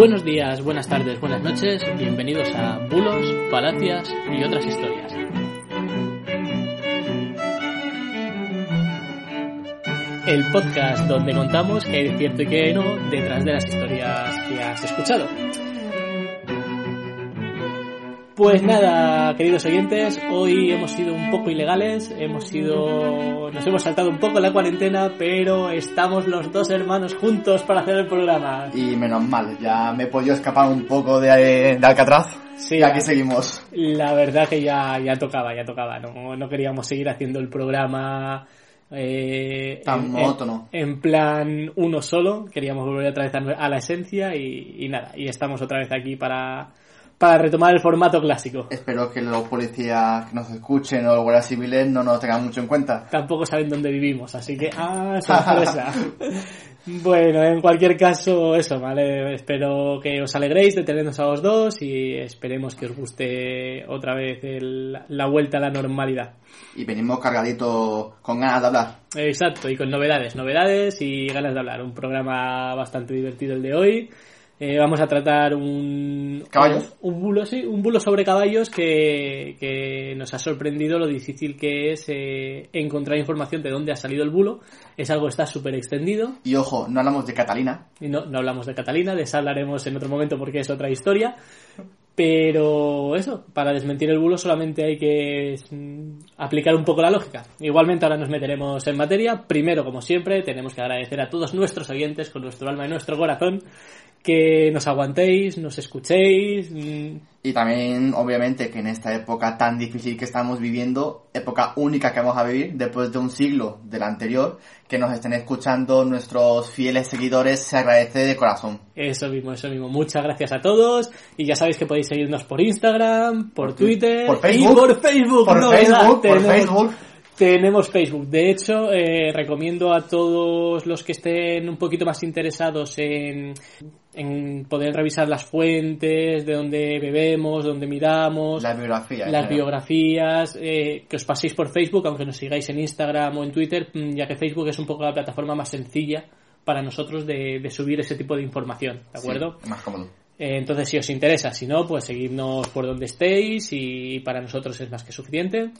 Buenos días, buenas tardes, buenas noches, bienvenidos a Bulos, Palacias y otras historias. El podcast donde contamos que hay cierto y hay no detrás de las historias que has escuchado. Pues nada, queridos oyentes, hoy hemos sido un poco ilegales, hemos sido, nos hemos saltado un poco la cuarentena, pero estamos los dos hermanos juntos para hacer el programa. Y menos mal, ya me he podido escapar un poco de, de Alcatraz. Sí, y aquí seguimos. La verdad que ya, ya tocaba, ya tocaba, no, no queríamos seguir haciendo el programa eh, Tan en, monótono. En, en plan uno solo, queríamos volver otra vez a, a la esencia y, y nada, y estamos otra vez aquí para para retomar el formato clásico. Espero que los policías que nos escuchen o los guardias civiles no nos tengan mucho en cuenta. Tampoco saben dónde vivimos, así que ¡ah, sorpresa! bueno, en cualquier caso, eso, ¿vale? Espero que os alegréis de tenernos a los dos y esperemos que os guste otra vez el, la vuelta a la normalidad. Y venimos cargaditos con ganas de hablar. Exacto, y con novedades, novedades y ganas de hablar. Un programa bastante divertido el de hoy. Eh, vamos a tratar un, ¿Caballos? un, un bulo, sí, un bulo sobre caballos que, que nos ha sorprendido lo difícil que es eh, encontrar información de dónde ha salido el bulo. Es algo que está súper extendido. Y ojo, no hablamos de Catalina. Y no, no hablamos de Catalina, de esa hablaremos en otro momento porque es otra historia. Pero eso, para desmentir el bulo solamente hay que mm, aplicar un poco la lógica. Igualmente ahora nos meteremos en materia. Primero, como siempre, tenemos que agradecer a todos nuestros oyentes con nuestro alma y nuestro corazón que nos aguantéis, nos escuchéis. mm, Y también, obviamente, que en esta época tan difícil que estamos viviendo, época única que vamos a vivir después de un siglo del anterior, que nos estén escuchando nuestros fieles seguidores, se agradece de corazón. Eso mismo, eso mismo. Muchas gracias a todos. Y ya sabéis que podéis seguirnos por Instagram, por, Por Twitter por Facebook. y por Facebook. Por novedad, Facebook, por Facebook. Tenemos Facebook. De hecho, eh, recomiendo a todos los que estén un poquito más interesados en, en poder revisar las fuentes, de dónde bebemos, dónde miramos, La biografía. las biografías, eh, que os paséis por Facebook, aunque nos sigáis en Instagram o en Twitter, mm, ya que Facebook es un poco la plataforma más sencilla para nosotros de, de subir ese tipo de información, ¿de acuerdo? Sí, más cómodo. Eh, Entonces, si os interesa, si no, pues seguidnos por donde estéis y para nosotros es más que suficiente.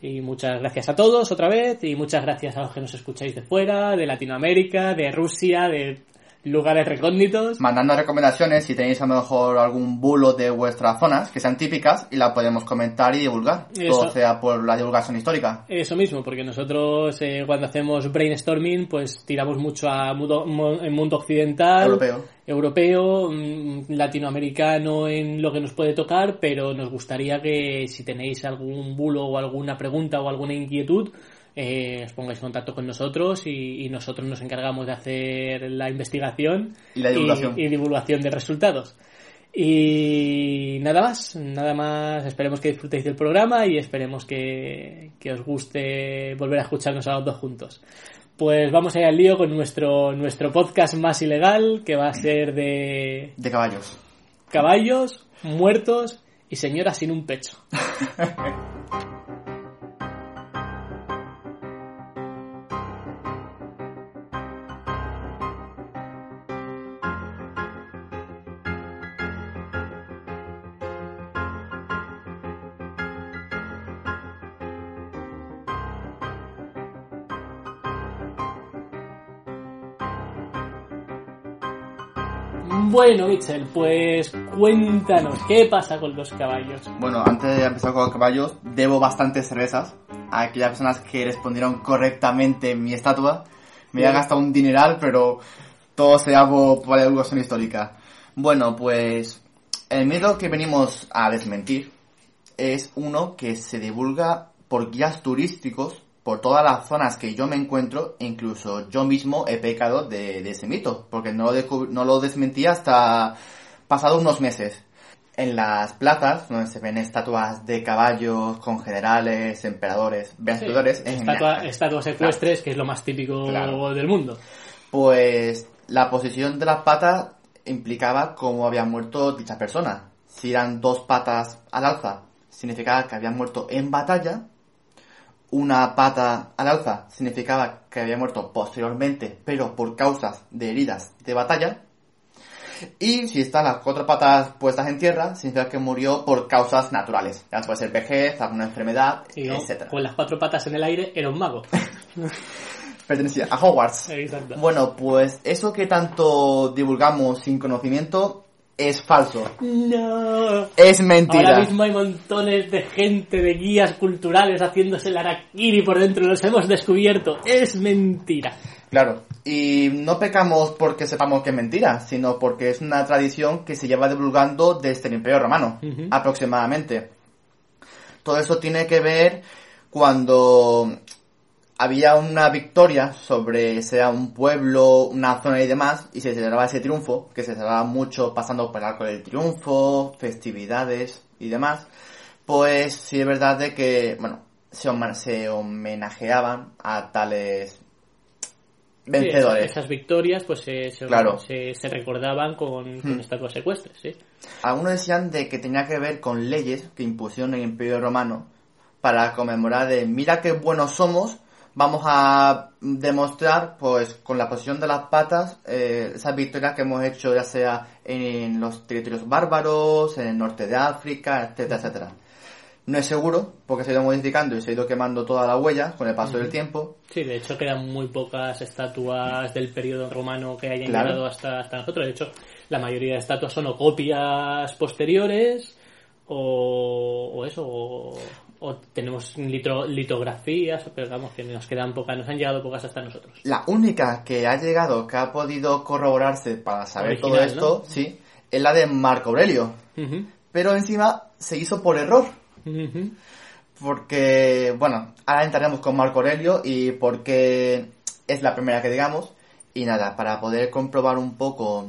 Y muchas gracias a todos otra vez y muchas gracias a los que nos escucháis de fuera, de Latinoamérica, de Rusia, de lugares recónditos. Mandando recomendaciones si tenéis a lo mejor algún bulo de vuestras zonas que sean típicas y la podemos comentar y divulgar. Eso. Todo sea por la divulgación histórica. Eso mismo, porque nosotros eh, cuando hacemos brainstorming, pues tiramos mucho a mundo, mundo occidental, Europeo. europeo, mm, latinoamericano en lo que nos puede tocar, pero nos gustaría que si tenéis algún bulo o alguna pregunta o alguna inquietud, eh, os pongáis en contacto con nosotros y, y nosotros nos encargamos de hacer la investigación Y la divulgación. y, y divulgación de resultados. Y nada más, nada más. Esperemos que disfrutéis del programa y esperemos que, que os guste volver a escucharnos a los dos juntos. Pues vamos a ir al lío con nuestro, nuestro podcast más ilegal, que va a ser de De caballos. caballos, muertos y señoras sin un pecho. Bueno, Mitchell, pues cuéntanos, ¿qué pasa con los caballos? Bueno, antes de empezar con los caballos, debo bastantes cervezas a aquellas personas que respondieron correctamente mi estatua. Me Bien. han gastado un dineral, pero todo sea por, por la divulgación histórica. Bueno, pues el miedo que venimos a desmentir es uno que se divulga por guías turísticos por todas las zonas que yo me encuentro, e incluso yo mismo he pecado de, de ese mito, porque no lo, no lo desmentí hasta pasado unos meses. En las plazas, donde se ven estatuas de caballos con generales, emperadores, vencedores, en- Estatua- estatuas ecuestres, que es lo más típico Claro. del mundo. pues la posición de las patas implicaba cómo había muerto dicha persona. Si eran dos patas al alza, significaba que había muerto en batalla. Una pata al alza significaba que había muerto posteriormente, pero por causas de heridas de batalla. Y si están las cuatro patas puestas en tierra, significa que murió por causas naturales. Ya puede ser vejez, alguna enfermedad, no, etcétera. con las cuatro patas en el aire era un mago. Pertenecía a Hogwarts. Exacto. Bueno, pues eso que tanto divulgamos sin conocimiento es falso. No. Es mentira. Ahora mismo hay montones de gente, de guías culturales haciéndose el araquiri por dentro. Los hemos descubierto. Es mentira. Claro. Y no pecamos porque sepamos que es mentira, sino porque es una tradición que se lleva divulgando desde el Imperio Romano, aproximadamente. Todo eso tiene que ver cuando había una victoria sobre sea un pueblo, una zona y demás, y se celebraba ese triunfo, que se celebraba mucho pasando por el arco del triunfo, festividades y demás, pues sí es verdad de que, bueno, se, se homenajeaban a tales vencedores. Sí, esas victorias pues se, se, Claro. se, se recordaban con, con Hmm. estatuas ecuestres, sí. Algunos decían de que tenía que ver con leyes que impusieron el Imperio Romano para conmemorar de mira qué buenos somos, vamos a demostrar pues con la posición de las patas eh, esas victorias que hemos hecho ya sea en los territorios bárbaros, en el norte de África, etcétera, etcétera. No es seguro porque se ha ido modificando y se ha ido quemando toda la huella con el paso del tiempo. Sí, de hecho quedan muy pocas estatuas del periodo romano que hayan Claro. llegado hasta, hasta nosotros. De hecho, la mayoría de estatuas son o copias posteriores o, o eso, o, o tenemos litro- litografías, pero vamos, que nos quedan pocas, nos han llegado pocas hasta nosotros. La única que ha llegado, que ha podido corroborarse para saber todo esto, sí, es la de Marco Aurelio. Pero encima se hizo por error. Porque, bueno, ahora entraremos con Marco Aurelio y porque es la primera que digamos. Y nada, para poder comprobar un poco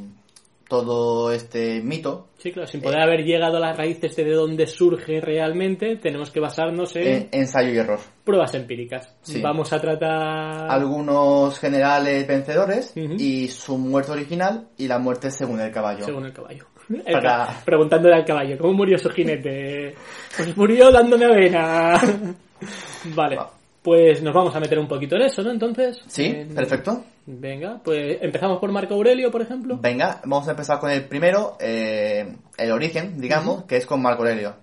todo este mito, Sí, claro, sin poder haber llegado a las raíces de dónde surge realmente, tenemos que basarnos en eh, ensayo y error. pruebas empíricas. Sí. Vamos a tratar... Algunos generales vencedores y su muerte original y la muerte según el caballo. Según el caballo. El Para- ca- Preguntándole al caballo, ¿cómo murió su jinete? Pues murió dándome avena. vale, Va. pues nos vamos a meter un poquito en eso, ¿no? Entonces. Sí, En- perfecto. Venga, pues empezamos por Marco Aurelio, por ejemplo. Venga, vamos a empezar con el primero, eh, el origen, digamos, que es con Marco Aurelio.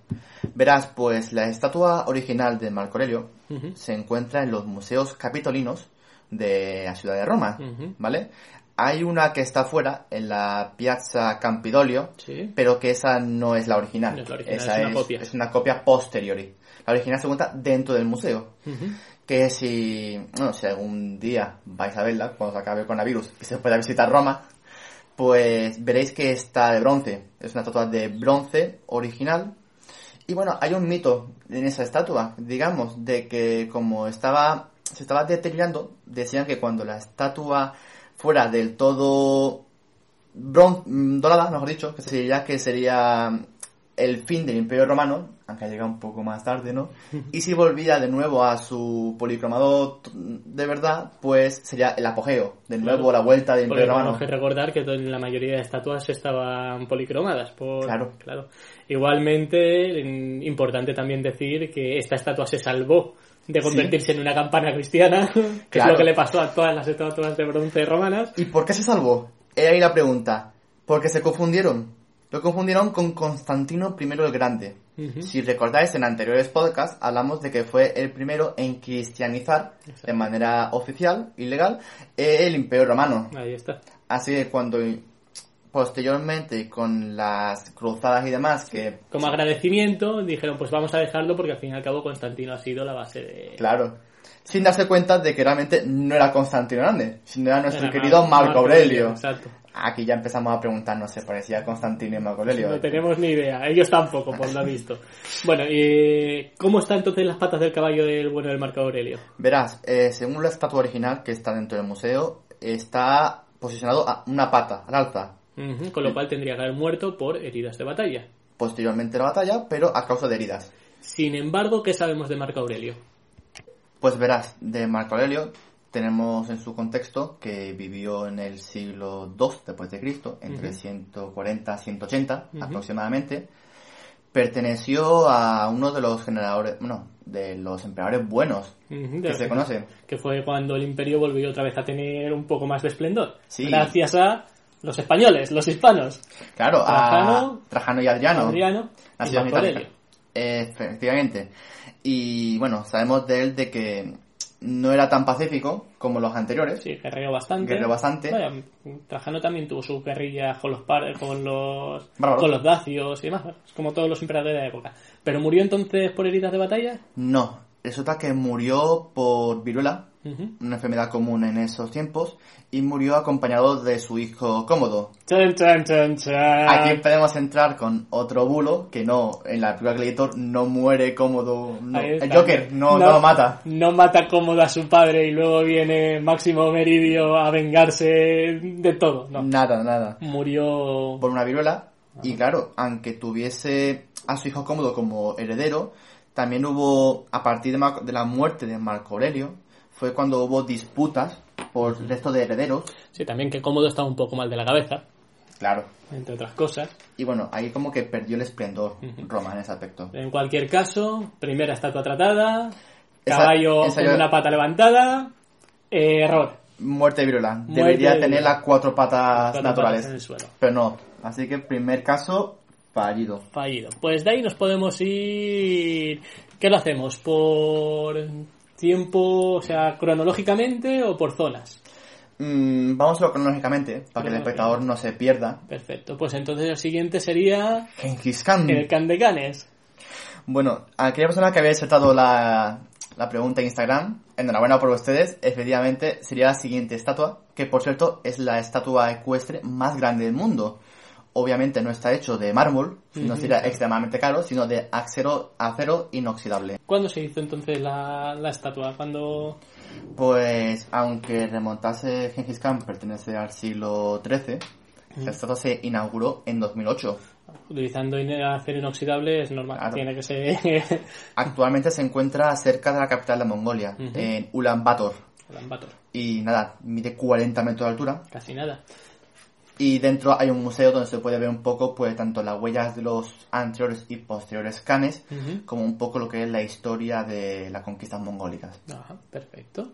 Verás, pues la estatua original de Marco Aurelio se encuentra en los museos capitolinos de la ciudad de Roma. ¿vale? Hay una que está fuera, en la Piazza Campidoglio, Sí. pero que esa no es la original. No es la original, esa es una copia. es una copia posteriori. La original se encuentra dentro del museo. Que si, bueno, si algún día vais a verla, cuando se acabe el coronavirus y se pueda visitar Roma, pues veréis que está de bronce. Es una estatua de bronce original. Y bueno, hay un mito en esa estatua, digamos, de que como estaba, se estaba deteriorando, decían que cuando la estatua fuera del todo mm, dorada, mejor dicho, que sería que sería el fin del Imperio Romano, aunque ha llegado un poco más tarde, ¿no? Y si volvía de nuevo a su policromado de verdad, pues sería el apogeo, de nuevo Claro. la vuelta del Imperio tenemos Romano. que recordar que la mayoría de estatuas estaban policromadas. Por, Claro. Igualmente, en- importante también decir que esta estatua se salvó de convertirse en una campana cristiana, que es Claro. lo que le pasó a todas las estatuas de bronce romanas. ¿Y por qué se salvó? He ahí la pregunta. Porque se confundieron. Lo confundieron con Constantino I el Grande. Si recordáis en anteriores podcasts, hablamos de que fue el primero en cristianizar de manera oficial y legal el Imperio Romano. Ahí está. Así que cuando posteriormente con las cruzadas y demás que Como agradecimiento dijeron, pues vamos a dejarlo porque al fin y al cabo Constantino ha sido la base de... claro sin darse cuenta de que realmente no era Constantino Grande sino era nuestro Era querido Mar- Marco Aurelio Exacto. Aquí ya empezamos a preguntarnos se parecía a Constantino y Marco Aurelio No tenemos ni idea. Ellos tampoco, por lo visto. Bueno, y ¿cómo están entonces las patas del caballo del bueno del Marco Aurelio? verás eh, según la estatua original que está dentro del museo está posicionado a una pata al alza Con lo cual tendría que haber muerto por heridas de batalla. posteriormente la batalla pero a causa de heridas Sin embargo, ¿qué sabemos de Marco Aurelio? Pues verás, de Marco Aurelio tenemos en su contexto que vivió en el siglo II después de Cristo, entre Ujú. 140 180 Ujú. aproximadamente. Perteneció a uno de los generadores, bueno, de los emperadores buenos que se conocen. Que fue cuando el imperio volvió otra vez a tener un poco más de esplendor. Sí. Gracias a Los españoles, los hispanos. Claro, Trajano, a Trajano y Adriano. Adriano y. Efectivamente. Y bueno, sabemos de él de que no era tan pacífico como los anteriores. Sí, guerreó bastante. Guerreó bastante. Vaya, Trajano también tuvo sus guerrillas con los par- con los con los dacios y demás, es como todos los emperadores de la época. Pero murió entonces por heridas de batalla. No, resulta que murió por viruela, Ujú. una enfermedad común en esos tiempos, y murió acompañado de su hijo Cómodo. Chan, chan, chan. Aquí podemos entrar con otro bulo, que no, en la película Gladiator no muere Cómodo, no, el Joker no, no lo mata. No mata cómodo a su padre y luego viene Máximo Meridio a vengarse de todo. No. Nada, nada. Murió. por una viruela. Y claro, aunque tuviese a su hijo cómodo como heredero, también hubo, a partir de, de la muerte de Marco Aurelio, fue cuando hubo disputas por el resto de herederos. Sí, también que cómodo estaba un poco mal de la cabeza, Claro. entre otras cosas. Y bueno, ahí como que perdió el esplendor Roma en ese aspecto. En cualquier caso, primera estatua tratada, caballo esa con yo- una pata levantada, eh, error. Muerte. Muerte Debería de tener las cuatro patas Cuatro naturales. patas en el suelo. Pero no. Así que primer caso, fallido. Fallido. Pues de ahí nos podemos ir. ¿Qué lo hacemos? ¿Por tiempo, o sea, cronológicamente o por zonas? Mm, vamos a cronológicamente, para que el espectador no se pierda. Perfecto. Pues entonces el siguiente sería Genghis Khan. el Can de Canes. Bueno, aquella persona que había insertado la, la pregunta en Instagram, enhorabuena por ustedes, efectivamente sería la siguiente estatua, que por cierto es la estatua ecuestre más grande del mundo. Obviamente no está hecho de mármol, no sería extremadamente caro, sino de acero, acero inoxidable. ¿Cuándo se hizo entonces la, la estatua? ¿Cuándo...? Pues, aunque remontase Genghis Khan pertenece al siglo XIII, la estatua se inauguró en 2008. Utilizando acero inoxidable es normal. Claro. Tiene que ser... Actualmente se encuentra cerca de la capital de Mongolia, en Ulan Bator. Ulan Bator. Y nada, mide 40 metros de altura. Casi nada. Y dentro hay un museo donde se puede ver un poco, pues, tanto las huellas de los anteriores y posteriores canes, como un poco lo que es la historia de las conquistas mongólicas. Ajá, perfecto.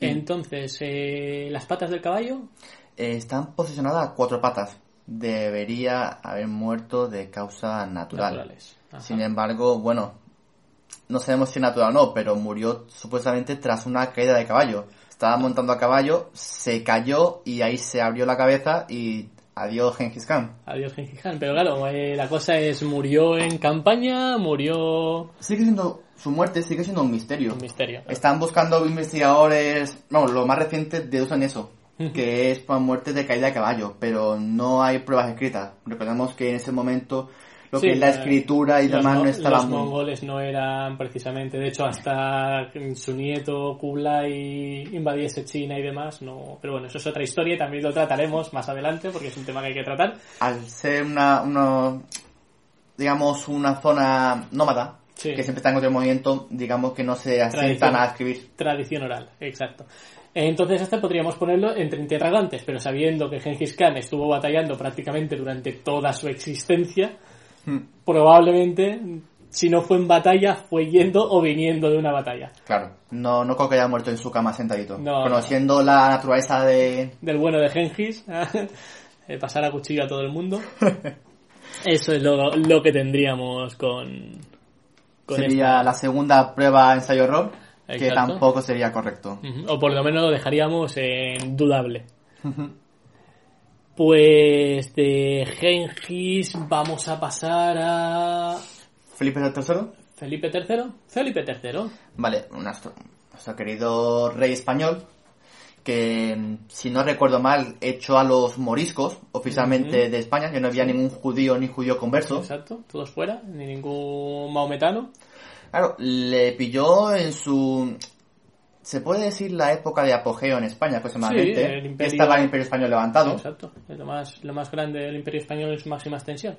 Entonces, eh, las patas del caballo, Eh, están posicionadas a cuatro patas. Debería haber muerto de causa natural. naturales. Sin embargo, bueno, no sabemos si es natural o no, pero murió supuestamente tras una caída de caballo. Estaba montando a caballo, se cayó y ahí se abrió la cabeza y adiós Genghis Khan. Adiós, Gengis Khan. Pero claro, eh, la cosa es, ¿murió en campaña? ¿Murió...? Sigue siendo, su muerte sigue siendo un misterio. Un misterio. Están buscando investigadores, vamos, lo más reciente deducen eso, que es por muerte de caída de caballo, pero no hay pruebas escritas. Recordemos que en ese momento lo Sí, que es la eh, escritura y demás no estaba Los muy... mongoles no eran precisamente, de hecho hasta su nieto Kublai invadiese China y demás, no, pero bueno, eso es otra historia y también lo trataremos más adelante porque es un tema que hay que tratar. Al ser una, una digamos, una zona nómada, Sí. que siempre está en otro movimiento, digamos que no se asientan a escribir. Tradición oral, exacto. Entonces este podríamos ponerlo entre interrogantes, pero sabiendo que Genghis Khan estuvo batallando prácticamente durante toda su existencia, Hmm, probablemente si no fue en batalla fue yendo o viniendo de una batalla. Claro, no, no creo que haya muerto en su cama sentadito. No, Conociendo la naturaleza de... del bueno de Gengis, eh, pasar a cuchillo a todo el mundo. Eso es lo, lo que tendríamos con, con sería esta- la segunda prueba ensayo-error, que Exacto. tampoco sería correcto. O por lo menos lo dejaríamos en dudable. Pues de Gengis vamos a pasar a Felipe III, Felipe III. Felipe III. vale, nuestro, nuestro querido rey español, que mm, si no recuerdo mal, echó a los moriscos oficialmente de España, que no había ningún judío ni judío converso. Exacto, todos fuera, ni ningún maometano. Claro, le pilló en su... Se puede decir la época de apogeo en España aproximadamente. Sí, el imperio- Estaba el Imperio Español levantado. Exacto, es lo más, lo más grande del Imperio Español es su máxima extensión.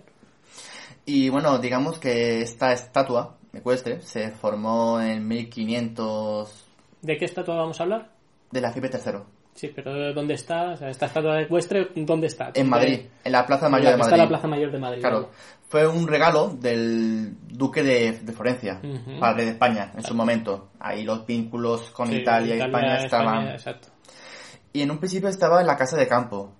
Y bueno, digamos que esta estatua ecuestre se formó en 1500 ¿De qué estatua vamos a hablar? de la Felipe III. Sí, pero ¿dónde está? O sea, esta estatua de ecuestre, ¿dónde está? En Madrid, en la Plaza Mayor de Madrid. está la Plaza Mayor de Madrid. Claro, fue un regalo del duque de, de Florencia para el rey de España en su momento. Ahí los vínculos con Sí, Italia y España estaban... exacto. Y en un principio estaba en la casa de campo.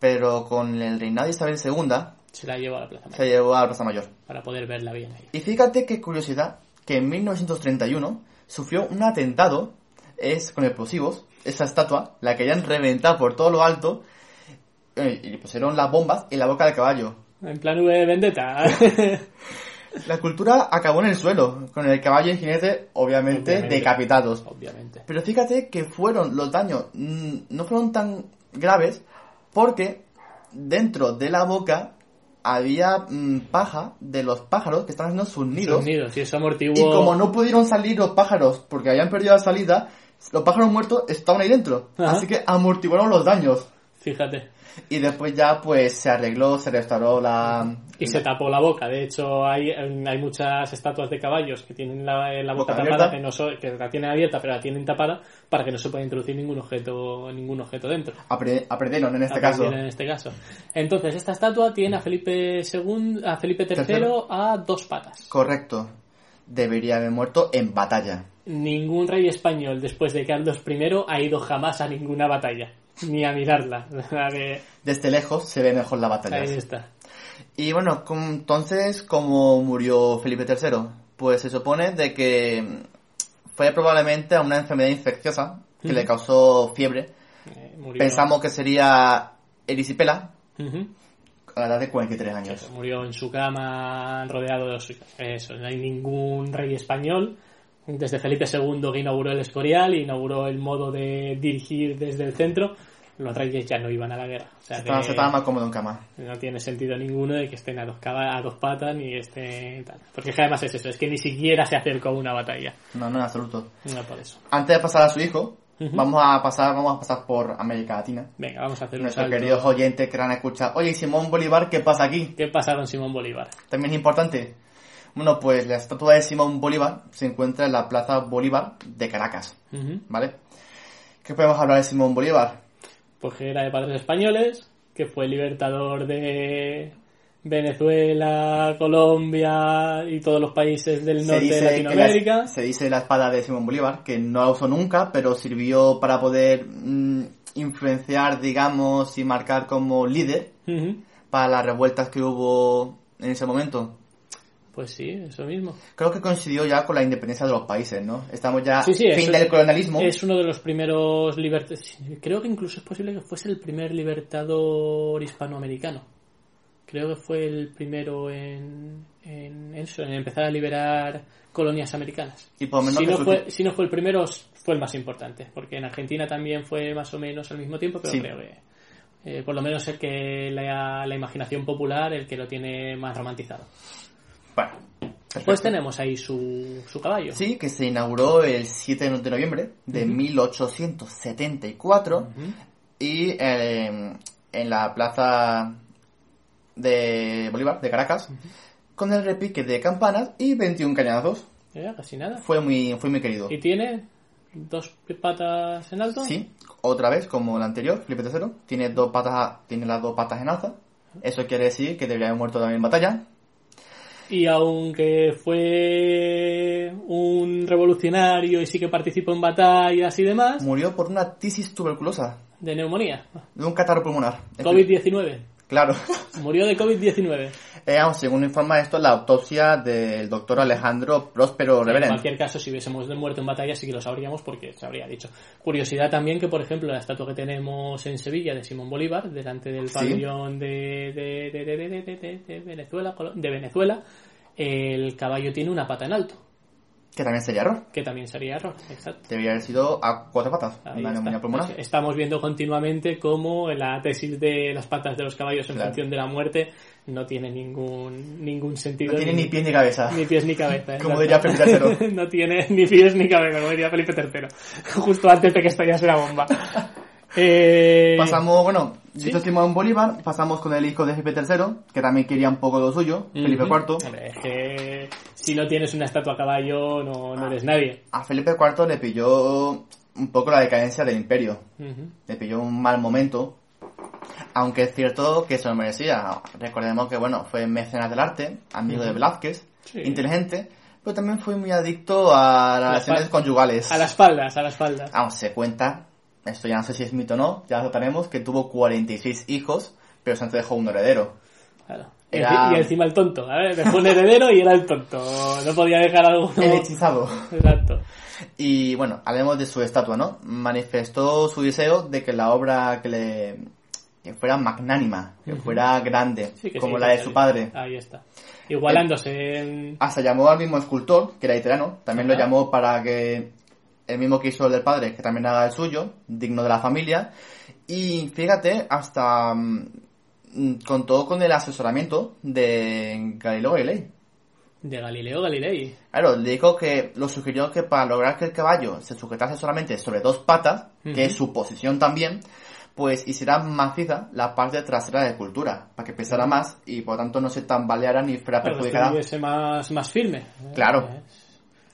pero con el reinado de Isabel II Se la llevó a la Plaza Mayor se llevó a la Plaza Mayor. para poder verla bien ahí. Y fíjate qué curiosidad que en 1931 sufrió un atentado es con explosivos, esa estatua, la que hayan reventado por todo lo alto eh, y le pusieron las bombas en la boca del caballo. En plan V de Vendetta. La escultura acabó en el suelo, con el caballo y el jinete obviamente, Obviamente. decapitados. Obviamente. Pero fíjate que fueron los daños, mm, no fueron tan graves porque dentro de la boca había mm, paja de los pájaros que estaban haciendo sus nidos. Sus nidos, y eso amortiguó. Y como no pudieron salir los pájaros porque habían perdido la salida, los pájaros muertos estaban ahí dentro. Ajá. Así que amortiguaron los daños. Fíjate. Y después ya pues se arregló, se restauró la... Y se tapó la boca. De hecho, hay, hay muchas estatuas de caballos que tienen la, la boca, Boca tapada, abierta. que, no so- que la tienen abierta, pero la tienen tapada para que no se pueda introducir ningún objeto, ningún objeto dentro. apre- aprendieron en este caso. En este caso. Entonces, esta estatua tiene a Felipe II, a Felipe III Tercero. a dos patas. Correcto. Debería haber muerto en batalla. Ningún rey español, después de Carlos I, ha ido jamás a ninguna batalla. Ni a mirarla. La de- Desde lejos se ve mejor la batalla. Ahí está. Y bueno, entonces, ¿cómo murió Felipe III? Pues se supone de que fue probablemente a una enfermedad infecciosa que le causó fiebre. Eh, Pensamos que sería erisipela. A la edad de 43 años. Eso, murió en su cama rodeado de los. Eso, no hay ningún rey español. Desde Felipe II que inauguró el Escorial, inauguró el modo de dirigir desde el centro, los reyes ya no iban a la guerra. O sea Se estaba, se estaba más cómodo en cama. no tiene sentido ninguno de que estén a dos, a dos patas ni estén tal. Porque es que además es eso, es que ni siquiera se acercó a una batalla. No, no en absoluto. No por eso. Antes de pasar a su hijo, Vamos a pasar vamos a pasar por América Latina. Venga, vamos a hacer un Nuestros salto. queridos oyentes que van a escuchar, oye, Simón Bolívar, ¿qué pasa aquí? ¿Qué pasa con Simón Bolívar? También es importante. Bueno, pues la estatua de Simón Bolívar se encuentra en la Plaza Bolívar de Caracas. ¿vale? ¿Qué podemos hablar de Simón Bolívar? Pues que era de padres españoles, que fue libertador de Venezuela, Colombia y todos los países del norte de Latinoamérica. la, se dice la espada de Simón Bolívar, que no la usó nunca, pero sirvió para poder mm, influenciar, digamos, y marcar como líder para las revueltas que hubo en ese momento. Pues sí, eso mismo. Creo que coincidió ya con la independencia de los países, ¿no? Estamos ya Sí, sí, fin del colonialismo. Es uno de los primeros libertadores. Creo que incluso es posible que fuese el primer libertador hispanoamericano. Creo que fue el primero en, en eso, en empezar a liberar colonias americanas. Y por menos si, no fue, si no fue el primero, fue el más importante. Porque en Argentina también fue más o menos al mismo tiempo, pero Sí. creo que. eh, por lo menos el que la, la imaginación popular, el que lo tiene más romantizado. Bueno, perfecto. Pues tenemos ahí su, su caballo. Sí, que se inauguró el 7 de noviembre de 1874 Ujú. y eh, en la plaza de Bolívar, de Caracas, con el repique de campanas y 21 cañonazos. Ya, casi nada. Fue muy, fue muy querido. ¿Y tiene dos patas en alto? Sí, otra vez, como el anterior, Felipe III, tiene, dos patas, tiene las dos patas en alza. Eso quiere decir que debería haber muerto también en batalla. Y aunque fue un revolucionario y sí que participó en batallas y demás, Murió por una tisis tuberculosa, de neumonía, de un catarro pulmonar. COVID-19. Claro. Murió de COVID-19. Eh, según informa esto, la autopsia del doctor Alejandro Próspero En Reverend. cualquier caso, si hubiésemos de muerto en batalla, sí que lo sabríamos porque se habría dicho. Curiosidad también que, por ejemplo, la estatua que tenemos en Sevilla de Simón Bolívar, delante del Sí. pabellón de, de, de, de, de, de- de- de Venezuela, de Venezuela, el caballo tiene una pata en alto, Que también sería error. que también sería error. Exacto. Debería haber sido a cuatro patas. Ahí una está. neumonía pulmonar. Estamos viendo continuamente cómo la tesis de las patas de los caballos en Claro. función de la muerte no tiene ningún ningún sentido. No tiene ni pie ni cabeza. Ni pies ni cabeza. Como diría Felipe III. no tiene ni pies ni cabeza, como diría Felipe III. Justo antes de que estallase la bomba. Eh, Pasamos, bueno, ¿Sí? dicho Simón Bolívar, pasamos con el hijo de Felipe III, que también quería un poco lo suyo, Felipe ujú. IV. Hombre, es que si no tienes una estatua a caballo, no, Ah. no eres nadie. A Felipe IV le pilló un poco la decadencia del imperio. Ujú. Le pilló un mal momento. Aunque es cierto que se lo merecía. Recordemos que, bueno, fue mecenas del arte, amigo de Ujú. Velázquez, Sí. inteligente, pero también fue muy adicto a las relaciones conyugales. A las faldas, a las faldas. Vamos, se cuenta esto ya no sé si es mito o no, ya lo trataremos, que tuvo 46 hijos, pero se dejó un heredero. Claro. Y Era- Y encima el tonto, ver, dejó un heredero y era el tonto. No podía dejar algo. El hechizado. Exacto. Y bueno, hablemos de su estatua, ¿no? Manifestó su deseo de que la obra que le que fuera magnánima, que fuera grande, Sí, que como sí, la de su padre. Ahí está. Igualándose en... Hasta llamó al mismo escultor, que era italiano, también lo llamó para que el mismo que hizo el del padre, que también haga el suyo, digno de la familia. Y fíjate, hasta mm, contó con el asesoramiento de Galileo Galilei. De Galileo Galilei. Claro, le dijo que lo sugirió que para lograr que el caballo se sujetase solamente sobre dos patas, que es su posición también, pues hiciera maciza la parte trasera de la escultura, para que pesara más y por tanto no se tambaleara ni fuera que perjudicada. estuviese más, más firme. Claro. Es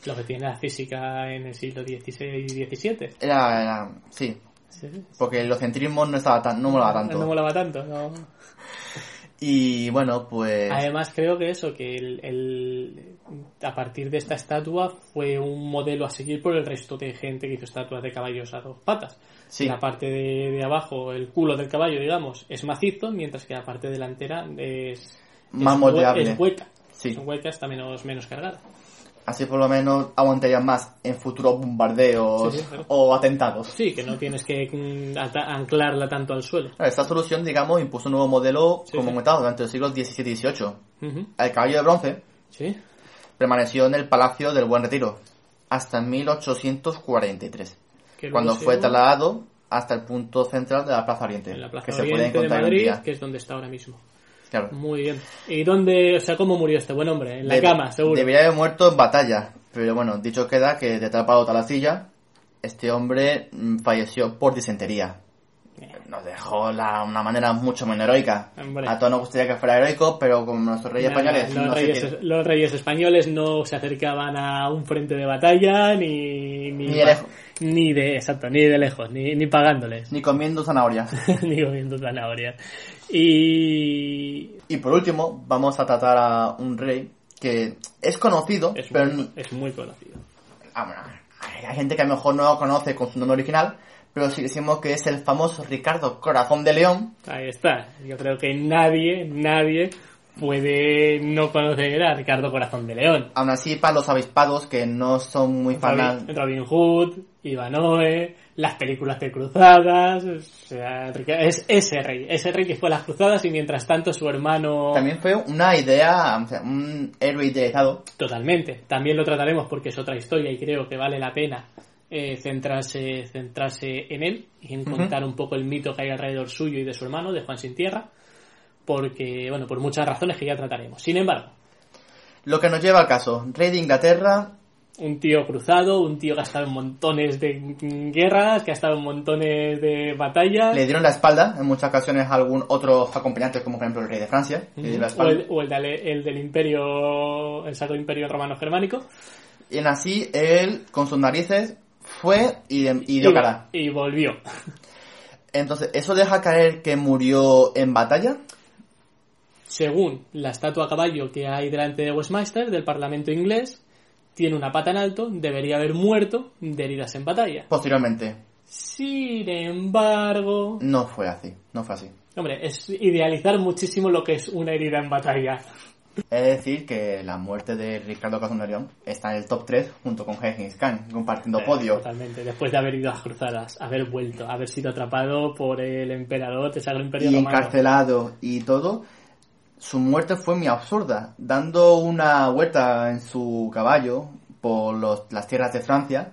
Lo que tiene la física en el siglo XVI y XVII. Era, era- sí, porque el helocentrismo no estaba tan, no molaba tanto. No molaba tanto, no. Y bueno, pues Además, creo que eso, que el, el- a partir de esta estatua fue un modelo a seguir por el resto de gente que hizo estatuas de caballos a dos patas. sí, La parte de, de abajo, el culo del caballo, digamos, es macizo, mientras que la parte delantera es, Más es moldeable. Es hueca. Sí. Son huecas, está menos, menos cargada. Así por lo menos aguantarían más en futuros bombardeos Sí, sí, claro. o atentados. Sí, que no tienes que mm, anclarla tanto al suelo. Esta solución, digamos, impuso un nuevo modelo, Sí, como comentado, durante los siglos XVII y XVIII. El caballo de bronce permaneció en el Palacio del Buen Retiro hasta 1843, Que luego cuando fue trasladado hasta el punto central de la Plaza Oriente, en la Plaza que se puede Oriente de encontrar en Madrid, día. que es donde está ahora mismo. Claro. Muy bien. ¿Y dónde, o sea, cómo murió este buen hombre? En la Debe- cama, seguro. Debería haber muerto en batalla, pero bueno, dicho queda que de atrapado a la silla, este hombre mm, falleció por disentería. Nos dejó la, una manera mucho menos heroica. Hombre. A todos nos gustaría que fuera heroico, pero como nuestros reyes Nada, españoles los, no reyes, los reyes españoles no se acercaban a un frente de batalla ni ni, Ni. Ni de exacto ni de lejos ni, ni pagándoles ni comiendo zanahorias. ni comiendo zanahorias y y por último, vamos a tratar a un rey que es conocido, es pero muy, es muy conocido. Ah, bueno, hay, hay gente que a lo mejor no lo conoce con su nombre original, pero si decimos que es el famoso Ricardo Corazón de León, ahí está. Yo creo que nadie nadie puede no conocer a Ricardo Corazón de León. Aún así para los avispados que no son muy fanas, Robin, Robin Hood, Ivanoe, las películas de cruzadas, o sea, es ese rey, ese rey que fue a las cruzadas y mientras tanto su hermano... también fue una idea, o sea, un héroe idealizado. Totalmente, también lo trataremos porque es otra historia y creo que vale la pena eh, centrarse, centrarse en él y en contar un poco el mito que hay alrededor suyo y de su hermano, de Juan Sin Tierra, porque, bueno, por muchas razones que ya trataremos. Sin embargo, Lo que nos lleva al caso, rey de Inglaterra, un tío cruzado, un tío que ha estado en montones de guerras, que ha estado en montones de batallas. le dieron la espalda en muchas ocasiones a algún otro acompañante, como por ejemplo el rey de Francia, le dio la o el, o el del, el del imperio, el Sacro Imperio Romano Germánico. Y en así él, con sus narices, fue y, y dio y, cara. y volvió. Entonces, ¿eso deja caer que murió en batalla? Según la estatua a caballo que hay delante de Westminster, del Parlamento inglés, tiene una pata en alto, debería haber muerto de heridas en batalla. Posteriormente, Sin embargo, no fue así, no fue así. hombre, es idealizar muchísimo lo que es una herida en batalla. Es decir, que la muerte de Ricardo Cazón de León está en el top 3 junto con Gengis Khan, compartiendo Eh, podio. Totalmente, después de haber ido a las cruzadas, haber vuelto, haber sido atrapado por el emperador del Sacro Imperio Y Romano. encarcelado y todo, su muerte fue muy absurda. Dando una vuelta en su caballo por los- las tierras de Francia,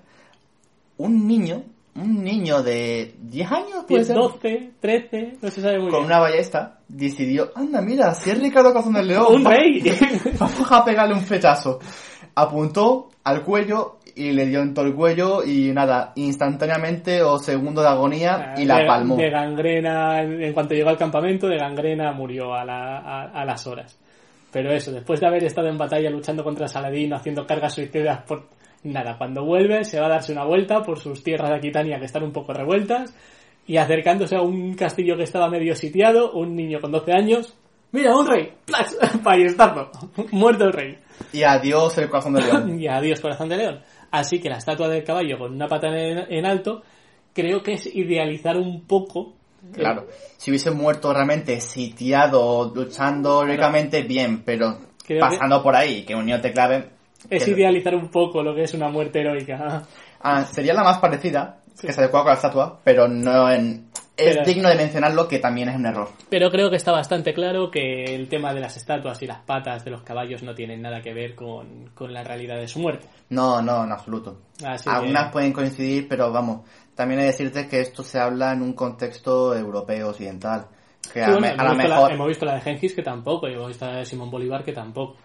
un niño, un niño de 10 años, puede ser, 12, 13, no se sabe muy con bien. una ballesta, decidió, anda, mira, si es Ricardo Cazón del León. ¡Un va- rey! Vamos a pegarle un flechazo. Apuntó al cuello y le dio en todo el cuello y nada, instantáneamente o segundo de agonía y la de, palmó. De gangrena, en cuanto llegó al campamento, de gangrena murió a, la- a- a las horas. Pero eso, después de haber estado en batalla luchando contra Saladín, haciendo cargas suicidas por... Nada, cuando vuelve se va a darse una vuelta por sus tierras de Aquitania que están un poco revueltas y acercándose a un castillo que estaba medio sitiado, un niño con 12 años... ¡Mira, un rey! ¡Plas! Ballestazo. Muerto el rey. Y adiós el corazón de león. y adiós corazón de león. Así que la estatua del caballo con una pata en, en alto creo que es idealizar un poco. Claro. Si hubiese muerto realmente sitiado, luchando heroicamente, bien, pero Creo pasando por ahí, que un niño te clave. Es que- idealizar un poco lo que es una muerte heroica. Ah, sería la más parecida, que se adecua con la estatua, pero no en... Es Pero- digno de mencionarlo que también es un error. Pero creo que está bastante claro que el tema de las estatuas y las patas de los caballos no tienen nada que ver con, con la realidad de su muerte. No, no, en absoluto. Así que- Algunas pueden coincidir, pero vamos, también hay que decirte que esto se habla en un contexto europeo occidental. Que Sí, a, bueno, a hemos, lo visto la, mejor, hemos visto la de Gengis que tampoco, y hemos visto la de Simón Bolívar que tampoco.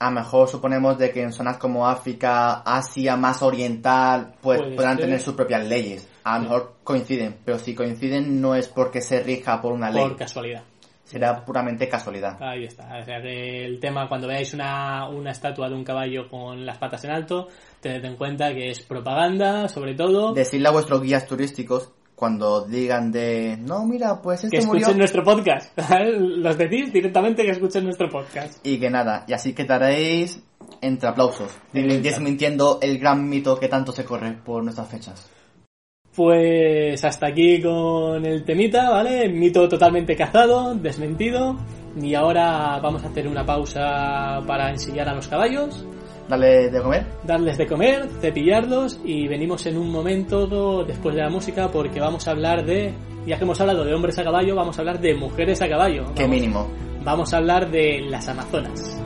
A lo mejor suponemos de que en zonas como África, Asia más oriental, pues Puede podrán tener sus propias leyes. A lo mejor coinciden, pero si coinciden no es porque se rija por una ley, por casualidad. será puramente casualidad. Ahí está. O sea que el tema, cuando veáis una, una estatua de un caballo con las patas en alto, tened en cuenta que es propaganda, sobre todo. Decirle a vuestros guías turísticos cuando digan de, no, mira, pues que este escuchen murió nuestro podcast. Los decís directamente que escuchen nuestro podcast. y que nada, y así quedaréis entre aplausos, desmintiendo el gran mito que tanto se corre por nuestras fechas. Pues hasta aquí con el temita, ¿vale? Mito totalmente cazado, desmentido. Y ahora vamos a hacer una pausa para ensillar a los caballos, Dale de comer. darles de comer, cepillarlos y venimos en un momento después de la música porque vamos a hablar de, ya que hemos hablado de hombres a caballo, vamos a hablar de mujeres a caballo. Qué Vamos- mínimo. Vamos a hablar de las amazonas.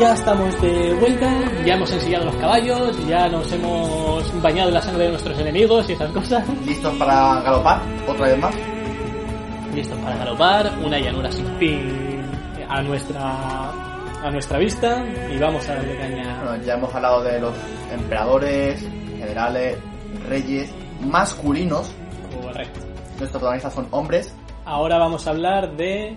Ya estamos de vuelta, ya hemos ensillado los caballos, ya nos hemos bañado en la sangre de nuestros enemigos y esas cosas. ¿Listos para galopar? Otra vez más. Listos para galopar, una llanura sin fin a nuestra a nuestra vista y vamos a darle caña. Bueno, ya hemos hablado de los emperadores, generales, reyes masculinos. Correcto. Nuestros protagonistas son hombres. Ahora vamos a hablar de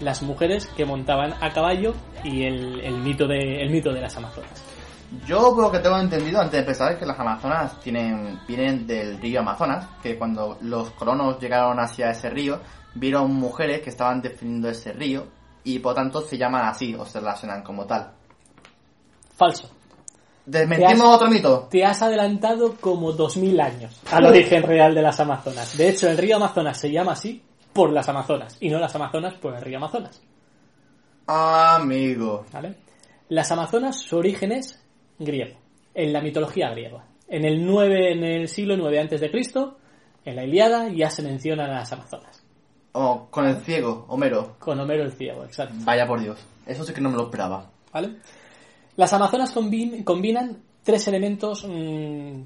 las mujeres que montaban a caballo y el, el mito de el mito de las amazonas. Yo por lo que tengo entendido antes de empezar es que las Amazonas tienen, vienen del río Amazonas, que cuando los colonos llegaron hacia ese río, vieron mujeres que estaban definiendo ese río y por tanto se llaman así o se relacionan como tal. Falso. Desmentimos has- otro mito. Te has adelantado como 2000 años al origen real de las Amazonas. De hecho, el río Amazonas se llama así por las Amazonas y no las Amazonas por el río Amazonas. Amigo. ¿vale? Las Amazonas, su origen es griego, en la mitología griega. En el 9, en el siglo 9 antes de Cristo, en la Ilíada ya se mencionan a las Amazonas. Oh, con el ciego, Homero. Con Homero el ciego, exacto. Vaya por Dios. Eso sí que no me lo esperaba. ¿vale? Las Amazonas combin- combinan tres elementos mm,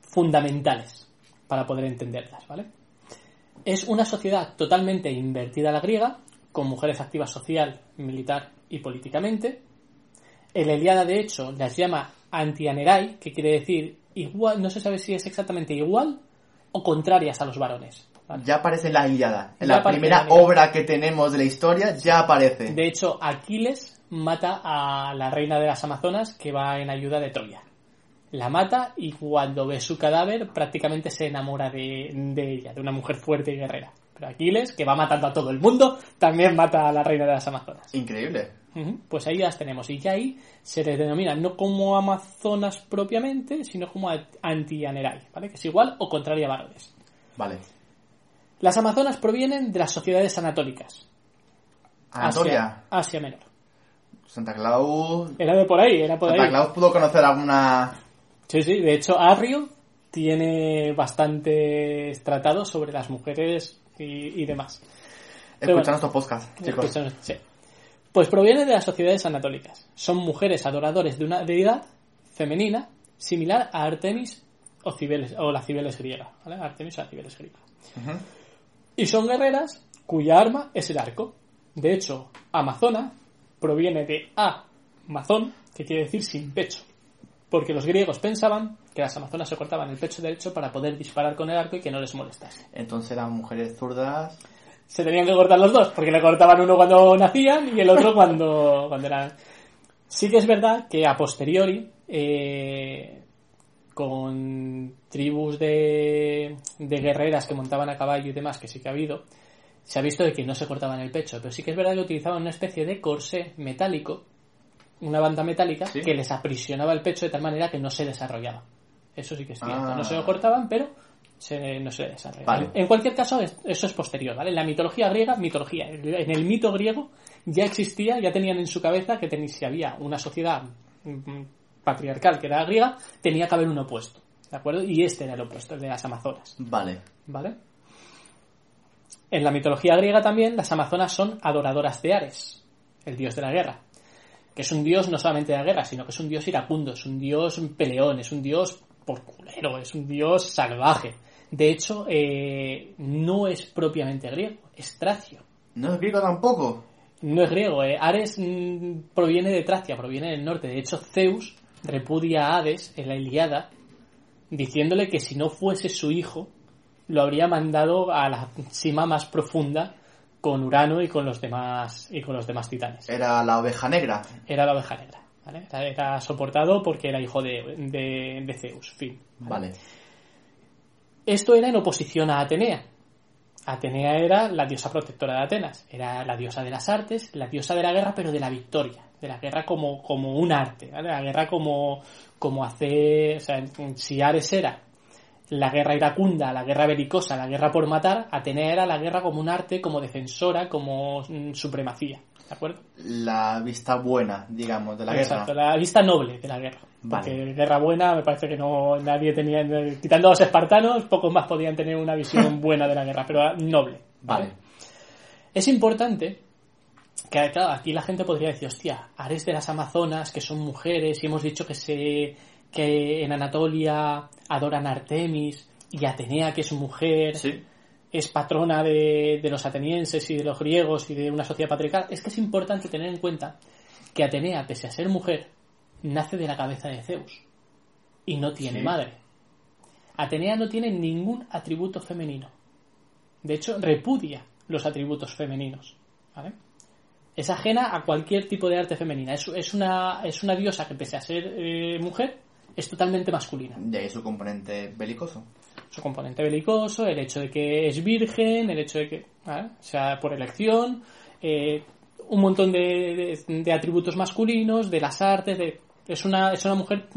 fundamentales para poder entenderlas, ¿vale? Es una sociedad totalmente invertida a la griega, con mujeres activas social, militar y políticamente. El Eliada, de hecho, las llama antianerai, que quiere decir igual, no se sabe si es exactamente igual o contrarias a los varones. ¿vale? Ya aparece la Ilíada. En Ya la primera la obra que tenemos de la historia ya aparece. De hecho, Aquiles mata a la reina de las Amazonas que va en ayuda de Troya. La mata y cuando ve su cadáver prácticamente se enamora de, de ella, de una mujer fuerte y guerrera. Pero Aquiles, que va matando a todo el mundo, también mata a la reina de las Amazonas. Increíble. Pues ahí las tenemos. Y ya ahí se les denomina no como Amazonas propiamente, sino como anti-anerai, ¿vale? Que es igual o contraria a varones. Vale. Las Amazonas provienen de las sociedades anatólicas. Anatolia. Asia, Asia Menor. Santa Claus... Era de por ahí, era por Santa ahí. Claus pudo conocer alguna... Sí, sí, de hecho Arrio tiene bastantes tratados sobre las mujeres y, y demás. Pero Escuchar bueno. nuestros podcasts, chicos. Sí. Pues proviene de las sociedades anatólicas. Son mujeres adoradores de una deidad femenina similar a Artemis o, Cibeles, o la Cibeles griega. ¿vale? Artemis o la Cibeles griega. Y son guerreras cuya arma es el arco. De hecho, Amazona proviene de Amazon, que quiere decir sin pecho. Porque los griegos pensaban que las amazonas se cortaban el pecho derecho para poder disparar con el arco y que no les molestase. Entonces eran mujeres zurdas... Se tenían que cortar los dos, porque le cortaban uno cuando nacían y el otro cuando, cuando eran... Sí que es verdad que a posteriori, eh, con tribus de, de guerreras que montaban a caballo y demás, que sí que ha habido, se ha visto de que no se cortaban el pecho, pero sí que es verdad que utilizaban una especie de corsé metálico, una banda metálica, Sí. que les aprisionaba el pecho de tal manera que no se desarrollaba. Eso sí que es cierto. Ah. No se lo cortaban, pero se- no se desarrollaba. Vale. En cualquier caso, es- eso es posterior, ¿vale? En la mitología griega, mitología, en el mito griego ya existía, ya tenían en su cabeza que teni- si había una sociedad mm, patriarcal que era griega, tenía que haber un opuesto, ¿de acuerdo? Y este era el opuesto, el de las amazonas, Vale. ¿vale? En la mitología griega también las amazonas son adoradoras de Ares, el dios de la guerra, que es un dios no solamente de la guerra, sino que es un dios iracundo, es un dios peleón, es un dios por culero, es un dios salvaje. De hecho, eh, no es propiamente griego, es tracio. No es griego tampoco. No es griego, eh. Ares mm, proviene de Tracia, proviene del norte. De hecho, Zeus repudia a Hades en la Iliada, diciéndole que si no fuese su hijo, lo habría mandado a la cima más profunda con Urano y con los demás y con los demás titanes. Era la oveja negra. Era la oveja negra. ¿vale? Era, era soportado porque era hijo de, de- de Zeus. Fin. Vale. Esto era en oposición a Atenea. Atenea era la diosa protectora de Atenas, era la diosa de las artes, la diosa de la guerra, pero de la victoria, de la guerra como, como un arte, ¿vale? la guerra como, como hacer, o sea, si Ares era la guerra iracunda, la guerra belicosa, la guerra por matar, Atenea era la guerra como un arte, como defensora, como mm, supremacía, ¿de acuerdo? La vista buena, digamos, de la Exacto, guerra. la vista noble de la guerra. Vale. Porque guerra buena me parece que no nadie tenía, quitando a los espartanos, pocos más podían tener una visión buena de la guerra, pero noble. Vale. Es importante que, claro, aquí la gente podría decir, hostia, Ares de las Amazonas, que son mujeres, y hemos dicho que se que en Anatolia adoran a Artemis, y Atenea, que es mujer, Sí. es patrona de, de los atenienses y de los griegos y de una sociedad patriarcal. Es que es importante tener en cuenta que Atenea, pese a ser mujer, nace de la cabeza de Zeus y no tiene Sí. madre. Atenea no tiene ningún atributo femenino. De hecho, repudia los atributos femeninos. ¿vale? Es ajena a cualquier tipo de arte femenina. Es, es una, es una diosa que, pese a ser eh, mujer, es totalmente masculina De ahí su componente belicoso. su componente belicoso, el hecho de que es virgen, el hecho de que ¿vale? o sea por elección, eh, un montón de, de- de atributos masculinos, de las artes, de, es una es una mujer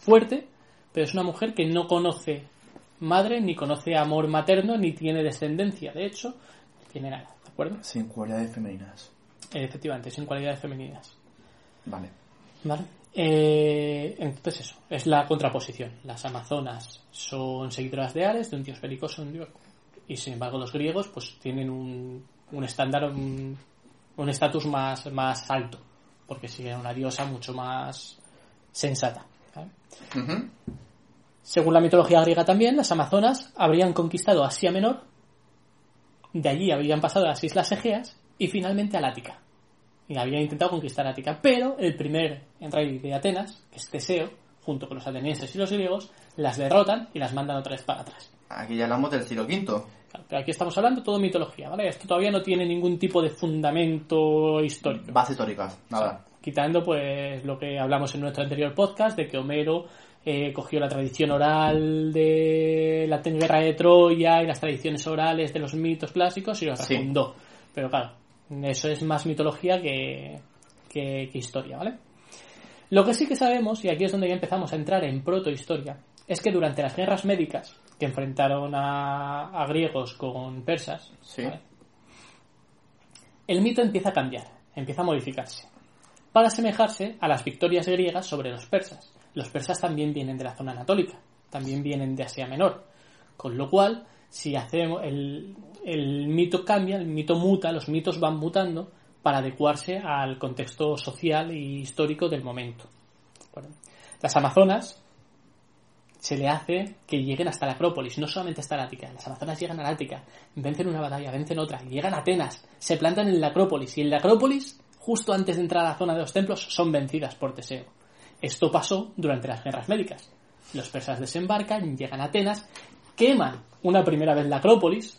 fuerte, pero es una mujer que no conoce madre, ni conoce amor materno, ni tiene descendencia, de hecho, no tiene nada, ¿de acuerdo? Sin cualidades femeninas. Efectivamente, sin cualidades femeninas. Vale. ¿Vale? Eh, entonces eso, es la contraposición. Las amazonas son seguidoras de Ares, de un dios belicoso, un dios... Y sin embargo los griegos pues tienen un, un estándar, un estatus más, más alto, porque siguen una diosa mucho más sensata. Según la mitología griega también, las amazonas habrían conquistado Asia Menor, de allí habrían pasado a las Islas Egeas y finalmente al Ática. Y habían intentado conquistar Ática, pero el primer rey de Atenas, que es Teseo, junto con los atenienses y los griegos, las derrotan y las mandan otra vez para atrás. Aquí ya hablamos del siglo V. Claro, pero aquí estamos hablando todo mitología, ¿vale? Esto todavía no tiene ningún tipo de fundamento histórico. Bases históricas. Nada. Quitando pues lo que hablamos en nuestro anterior podcast de que Homero eh, cogió la tradición oral de la guerra de Troya y las tradiciones orales de los mitos clásicos y los Sí. refundó. Pero claro, eso es más mitología que, que, que historia, ¿vale? Lo que sí que sabemos, y aquí es donde ya empezamos a entrar en protohistoria, es que durante las guerras médicas que enfrentaron a, a griegos con persas, Sí. ¿vale? el mito empieza a cambiar, empieza a modificarse. para asemejarse a las victorias griegas sobre los persas. Los persas también vienen de la zona anatólica, también vienen de Asia Menor, con lo cual, si hacemos el, el mito cambia, el mito muta, los mitos van mutando para adecuarse al contexto social e histórico del momento. Las Amazonas se le hace que lleguen hasta la Acrópolis, no solamente hasta la Ática, las Amazonas llegan a la Ática, vencen una batalla, vencen otra, llegan a Atenas, se plantan en la Acrópolis y en la Acrópolis, justo antes de entrar a la zona de los templos, son vencidas por Teseo. Esto pasó durante las guerras médicas. Los persas desembarcan, llegan a Atenas, queman una primera vez la Acrópolis,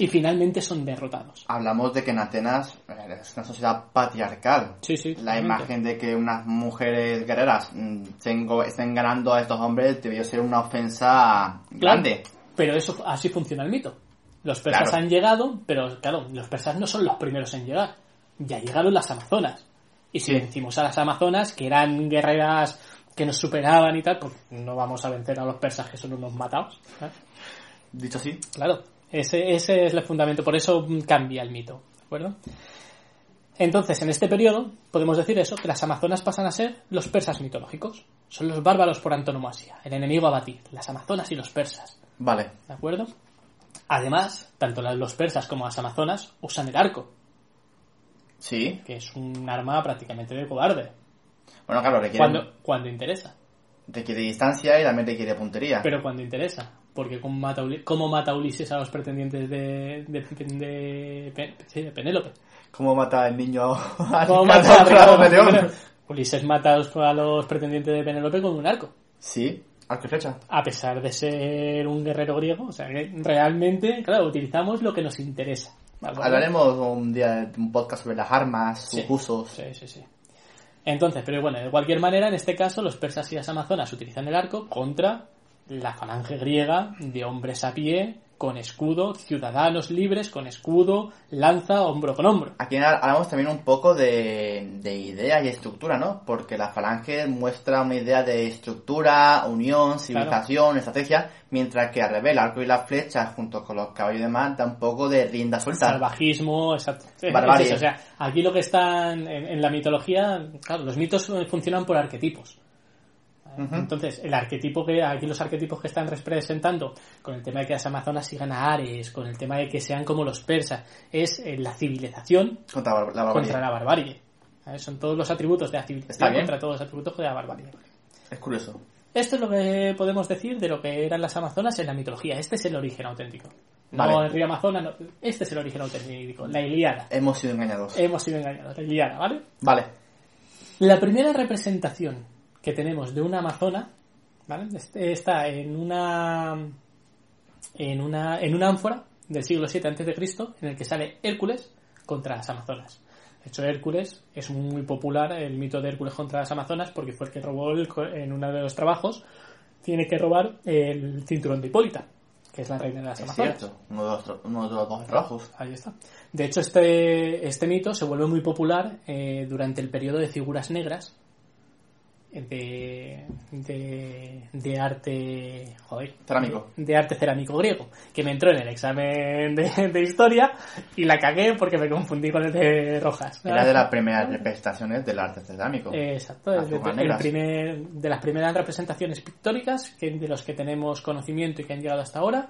y finalmente son derrotados. Hablamos de que en Atenas eh, es una sociedad patriarcal. Sí, sí. La imagen de que unas mujeres guerreras mm, estén, ganando a estos hombres debió ser una ofensa grande. Pero eso así funciona el mito. Los persas Claro. han llegado, pero claro, los persas no son los primeros en llegar. Ya llegaron las amazonas. Y si Sí. vencimos a las amazonas, que eran guerreras que nos superaban y tal, pues no vamos a vencer a los persas que son unos matados. ¿eh? Dicho así, Claro, ese, ese es el fundamento, por eso cambia el mito, ¿de acuerdo? Entonces, en este periodo, podemos decir eso, que las amazonas pasan a ser los persas mitológicos. Son los bárbaros por antonomasia, el enemigo a batir, las amazonas y los persas, vale. ¿de acuerdo? Además, tanto los persas como las amazonas usan el arco, Sí. que es un arma prácticamente de cobarde, Bueno, claro, requiere, cuando, cuando interesa, requiere distancia y también requiere puntería. pero cuando interesa. Porque ¿cómo mata, cómo mata Ulises a los pretendientes de, de, de- de- sí, de Penélope? ¿Cómo mata el niño a ¿Cómo mata a? Ulises mata a los, a los pretendientes de Penélope con un arco. Sí, arco y flecha. A pesar de ser un guerrero griego, o sea que realmente, claro, utilizamos lo que nos interesa. Hablaremos un día de un podcast sobre las armas, sus Sí. usos. Sí, sí, sí. Entonces, pero bueno, de cualquier manera, en este caso, los persas y las amazonas utilizan el arco contra la falange griega de hombres a pie, con escudo, ciudadanos libres, con escudo, lanza, hombro con hombro. Aquí hablamos también un poco de, de idea y estructura, ¿no? Porque la falange muestra una idea de estructura, unión, civilización, estrategia, mientras que al revés, el arco y las flechas, junto con los caballos y demás, da un poco de rienda suelta. Salvajismo, exacto. Barbarie. es eso, o sea, aquí lo que están en, en la mitología, claro, los mitos funcionan por arquetipos. Entonces, el arquetipo que aquí los arquetipos que están representando con el tema de que las amazonas sigan a Ares, con el tema de que sean como los persas, es eh, la civilización Contra la barbarie. contra la barbarie. ¿Vale? Son todos los atributos de la civilización contra todos los atributos de la barbarie. Es curioso. Esto es lo que podemos decir de lo que eran las amazonas en la mitología. Este es el origen auténtico. No el río Amazonas, no. este es el origen auténtico, la Iliada. Hemos sido engañados. Hemos sido engañados, la Iliada, ¿vale? Vale. La primera representación que tenemos de una amazona, ¿vale? Este- Está en una en una en una ánfora del siglo VII Cristo en el que sale Hércules contra las amazonas. De hecho, Hércules es muy popular el mito de Hércules contra las amazonas porque fue el que robó el en uno de los trabajos tiene que robar el cinturón de Hipólita, que es la reina de las Es amazonas. cierto. Uno de los, uno de los dos trabajos. Ahí está. De hecho, este, este mito se vuelve muy popular eh, durante el periodo de figuras negras de, de, de arte joder, Cerámico. de, de arte cerámico griego que me entró en el examen de, de historia y la cagué porque me confundí con el de Rojas Era de las primeras representaciones del arte cerámico. Exacto, Las de, figuras el negras. primer- de las primeras representaciones pictóricas que, de los que tenemos conocimiento y que han llegado hasta ahora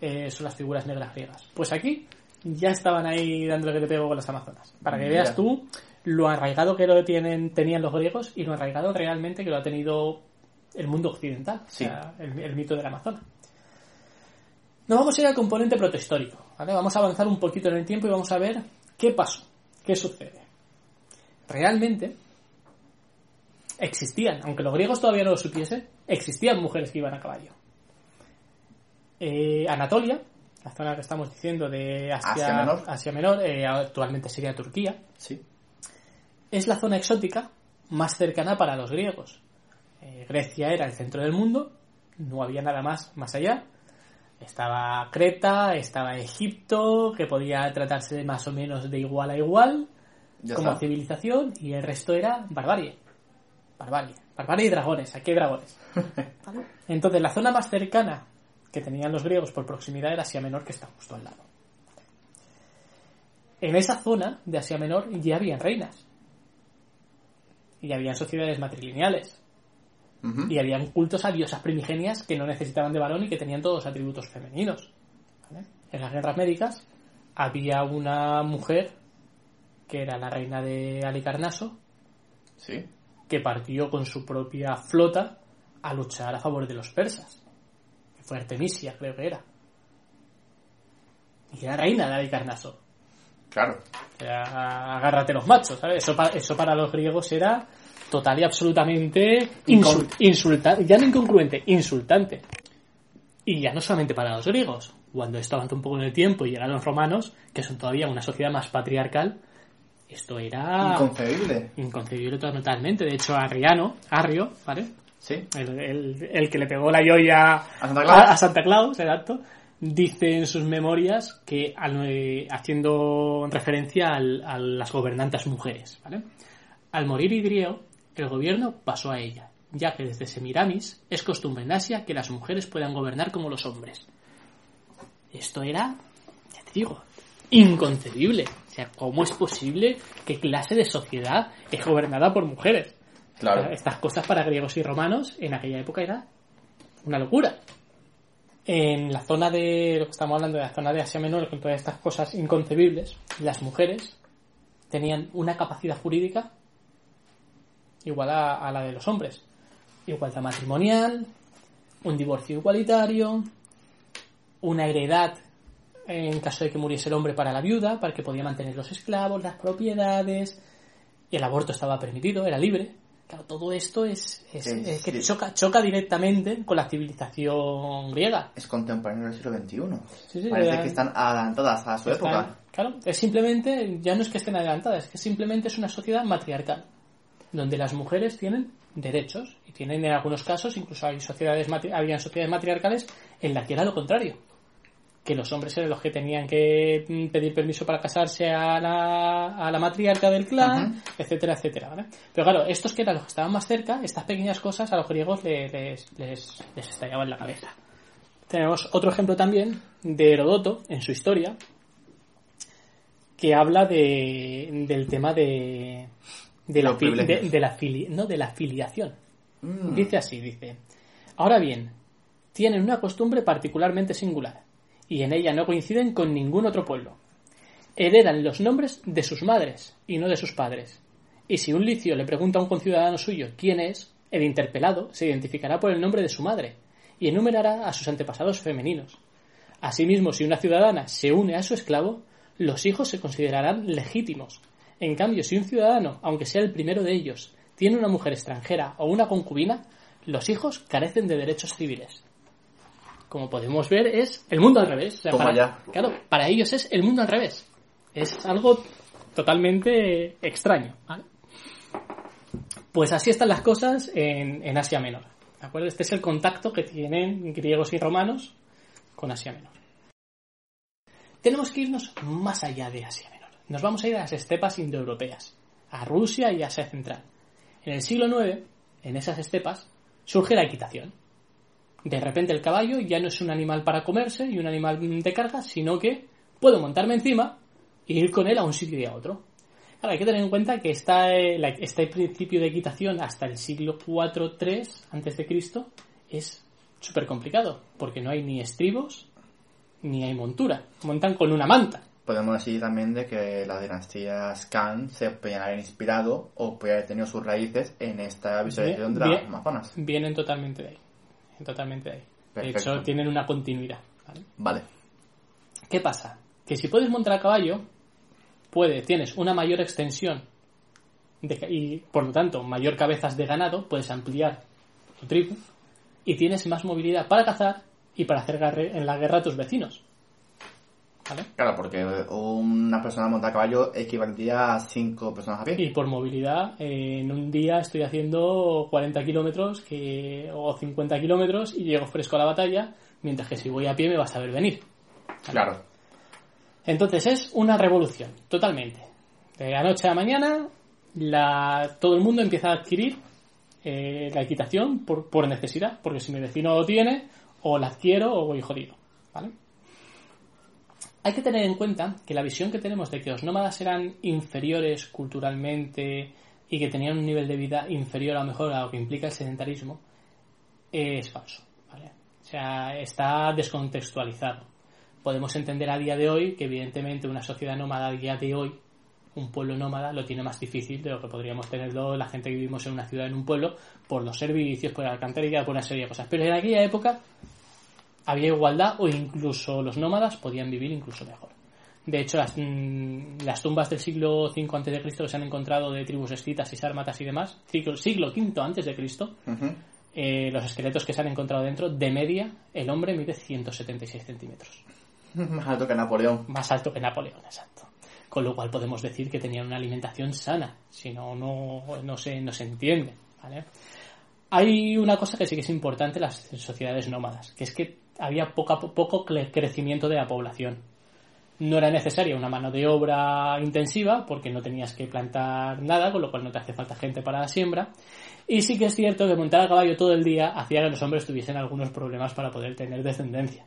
eh, son las figuras negras griegas. Pues aquí ya estaban ahí dándole que te pego con las amazonas. Para que Mira. veas tú lo arraigado que lo tienen, tenían los griegos y lo arraigado realmente que lo ha tenido el mundo occidental, Sí. o sea, el, el mito del Amazonas. Nos vamos a ir al componente protohistórico, ¿vale? Vamos a avanzar un poquito en el tiempo y vamos a ver qué pasó, qué sucede. Realmente existían, aunque los griegos todavía no lo supiesen, existían mujeres que iban a caballo. Eh, Anatolia, la zona que estamos diciendo de Asia, Asia Menor. Asia Menor, eh, actualmente sería Turquía, Sí. Es la zona exótica más cercana para los griegos. Eh, Grecia era el centro del mundo, no había nada más más allá. Estaba Creta, estaba Egipto, que podía tratarse de más o menos de igual a igual, Ya como está. civilización, y el resto era barbarie. Barbarie. Barbarie y dragones. Aquí hay dragones. Entonces, la zona más cercana que tenían los griegos por proximidad era Asia Menor, que está justo al lado. En esa zona de Asia Menor ya habían reinas. Y había sociedades matrilineales. Y habían cultos a diosas primigenias que no necesitaban de varón y que tenían todos los atributos femeninos. ¿vale? En las guerras médicas había una mujer que era la reina de Alicarnaso Sí. que partió con su propia flota a luchar a favor de los persas. Que fue Artemisia, creo que era. Y era reina de Alicarnaso. Claro. Era, agárrate los machos, ¿sabes? Eso, pa- eso para los griegos era total y absolutamente insul- insultante, ya no incongruente, insultante. Y ya no solamente para los griegos. Cuando esto avanzó un poco en el tiempo y llegaron los romanos, que son todavía una sociedad más patriarcal, esto era Inconcebible. inconcebible totalmente. De hecho, Arriano, Arrio, ¿vale? Sí. El, el- el que le pegó la yoya ¿A Santa Claus? a Santa Claus, exacto, dice en sus memorias que al- eh, haciendo referencia al- a las gobernantes mujeres, ¿vale? Al morir Idrio, el gobierno pasó a ella, ya que desde Semiramis es costumbre en Asia que las mujeres puedan gobernar como los hombres. Esto era, ya te digo, inconcebible. O sea, ¿cómo es posible que clase de sociedad es gobernada por mujeres? Claro. Estas cosas para griegos y romanos en aquella época era una locura. En la zona de, lo que estamos hablando de la zona de Asia Menor, con todas estas cosas inconcebibles, las mujeres tenían una capacidad jurídica igual a, la de los hombres. Igualdad matrimonial, un divorcio igualitario, una heredad en caso de que muriese el hombre para la viuda, para que podía mantener los esclavos, las propiedades, el aborto estaba permitido, era libre. Claro, todo esto es, es- Es- es que choca, choca directamente con la civilización griega. Es contemporáneo del siglo XXI. Sí, sí, Parece que están adelantadas a su época. Claro, es simplemente, ya no es que estén adelantadas, es que simplemente es una sociedad matriarcal, donde las mujeres tienen derechos y tienen en algunos casos, incluso hay sociedades, habían sociedades matriarcales en la que era lo contrario, que los hombres eran los que tenían que mm, pedir permiso para casarse a la, a la matriarca del clan, etcétera, etcétera. ¿vale? Pero claro, estos que eran los que estaban más cerca, estas pequeñas cosas a los griegos le- les, les, les estallaban la cabeza. Tenemos otro ejemplo también de Herodoto en su historia, que habla de, del tema de, de, la, de la fili- no, de la filiación. Mm. Dice así, dice. Ahora bien, tienen una costumbre particularmente singular, y en ella no coinciden con ningún otro pueblo. Heredan los nombres de sus madres y no de sus padres. Y si un licio le pregunta a un conciudadano suyo quién es, el interpelado se identificará por el nombre de su madre y enumerará a sus antepasados femeninos. Asimismo, si una ciudadana se une a su esclavo, los hijos se considerarán legítimos. En cambio, si un ciudadano, aunque sea el primero de ellos, tiene una mujer extranjera o una concubina, los hijos carecen de derechos civiles. Como podemos ver, es el mundo al revés. O sea, Toma para, ya. Claro, para ellos es el mundo al revés. Es algo totalmente extraño. ¿vale? Pues así están las cosas en, en Asia Menor. ¿De acuerdo? Este es el contacto que tienen griegos y romanos con Asia Menor. Tenemos que irnos más allá de Asia Menor. Nos vamos a ir a las estepas indoeuropeas, a Rusia y Asia Central. En el siglo IX, en esas estepas, surge la equitación. De repente el caballo ya no es un animal para comerse y un animal de carga, sino que puedo montarme encima e ir con él a un sitio y a otro. Claro, hay que tener en cuenta que está, eh, este principio de equitación hasta el siglo IV-III antes de Cristo es súper complicado, porque no hay ni estribos ni hay montura. Montan con una manta. Podemos decir también de que las dinastías Khan se podían haber inspirado o podían haber tenido sus raíces en esta visualización de las. Amazonas. Vienen totalmente de ahí. Totalmente ahí. De hecho, tienen una continuidad. ¿vale? Vale. ¿Qué pasa? Que si puedes montar a caballo, puede, tienes una mayor extensión de y por lo tanto mayor cabezas de ganado, puedes ampliar tu tribu y tienes más movilidad para cazar y para hacer en la guerra a tus vecinos. ¿Vale? Claro, porque una persona montada a caballo equivaldría a cinco personas a pie. Y por movilidad, eh, en un día estoy haciendo 40 kilómetros que, o 50 kilómetros y llego fresco a la batalla, mientras que si voy a pie me vas a ver venir. Claro. Entonces es una revolución, totalmente. De la noche a la mañana, la, todo el mundo empieza a adquirir eh, la equitación por, por necesidad, porque si mi vecino lo tiene, o la adquiero o voy jodido. ¿vale? Hay que tener en cuenta que la visión que tenemos de que los nómadas eran inferiores culturalmente y que tenían un nivel de vida inferior a lo mejor a lo que implica el sedentarismo, es falso. ¿vale? O sea, está descontextualizado. Podemos entender a día de hoy que evidentemente una sociedad nómada a día de hoy, un pueblo nómada, lo tiene más difícil de lo que podríamos tenerlo la gente que vivimos en una ciudad, en un pueblo, por los servicios, por la alcantarilla, por una serie de cosas. Pero en aquella época había igualdad o incluso los nómadas podían vivir incluso mejor. De hecho, las, mm, las tumbas del siglo V a.C. que se han encontrado de tribus escitas y sármatas y demás, siglo, siglo V antes de Cristo, Ujú. eh, los esqueletos que se han encontrado dentro, de media, el hombre mide 176 centímetros. Más alto que Napoleón. Más alto que Napoleón, exacto. Con lo cual podemos decir que tenían una alimentación sana. Si no, no, no, se, no se entiende. ¿vale? Hay una cosa que sí que es importante en las sociedades nómadas, que es que había poco cre- crecimiento de la población. No era necesaria una mano de obra intensiva, porque no tenías que plantar nada, con lo cual no te hace falta gente para la siembra. Y sí que es cierto que montar a caballo todo el día hacía que los hombres tuviesen algunos problemas para poder tener descendencia.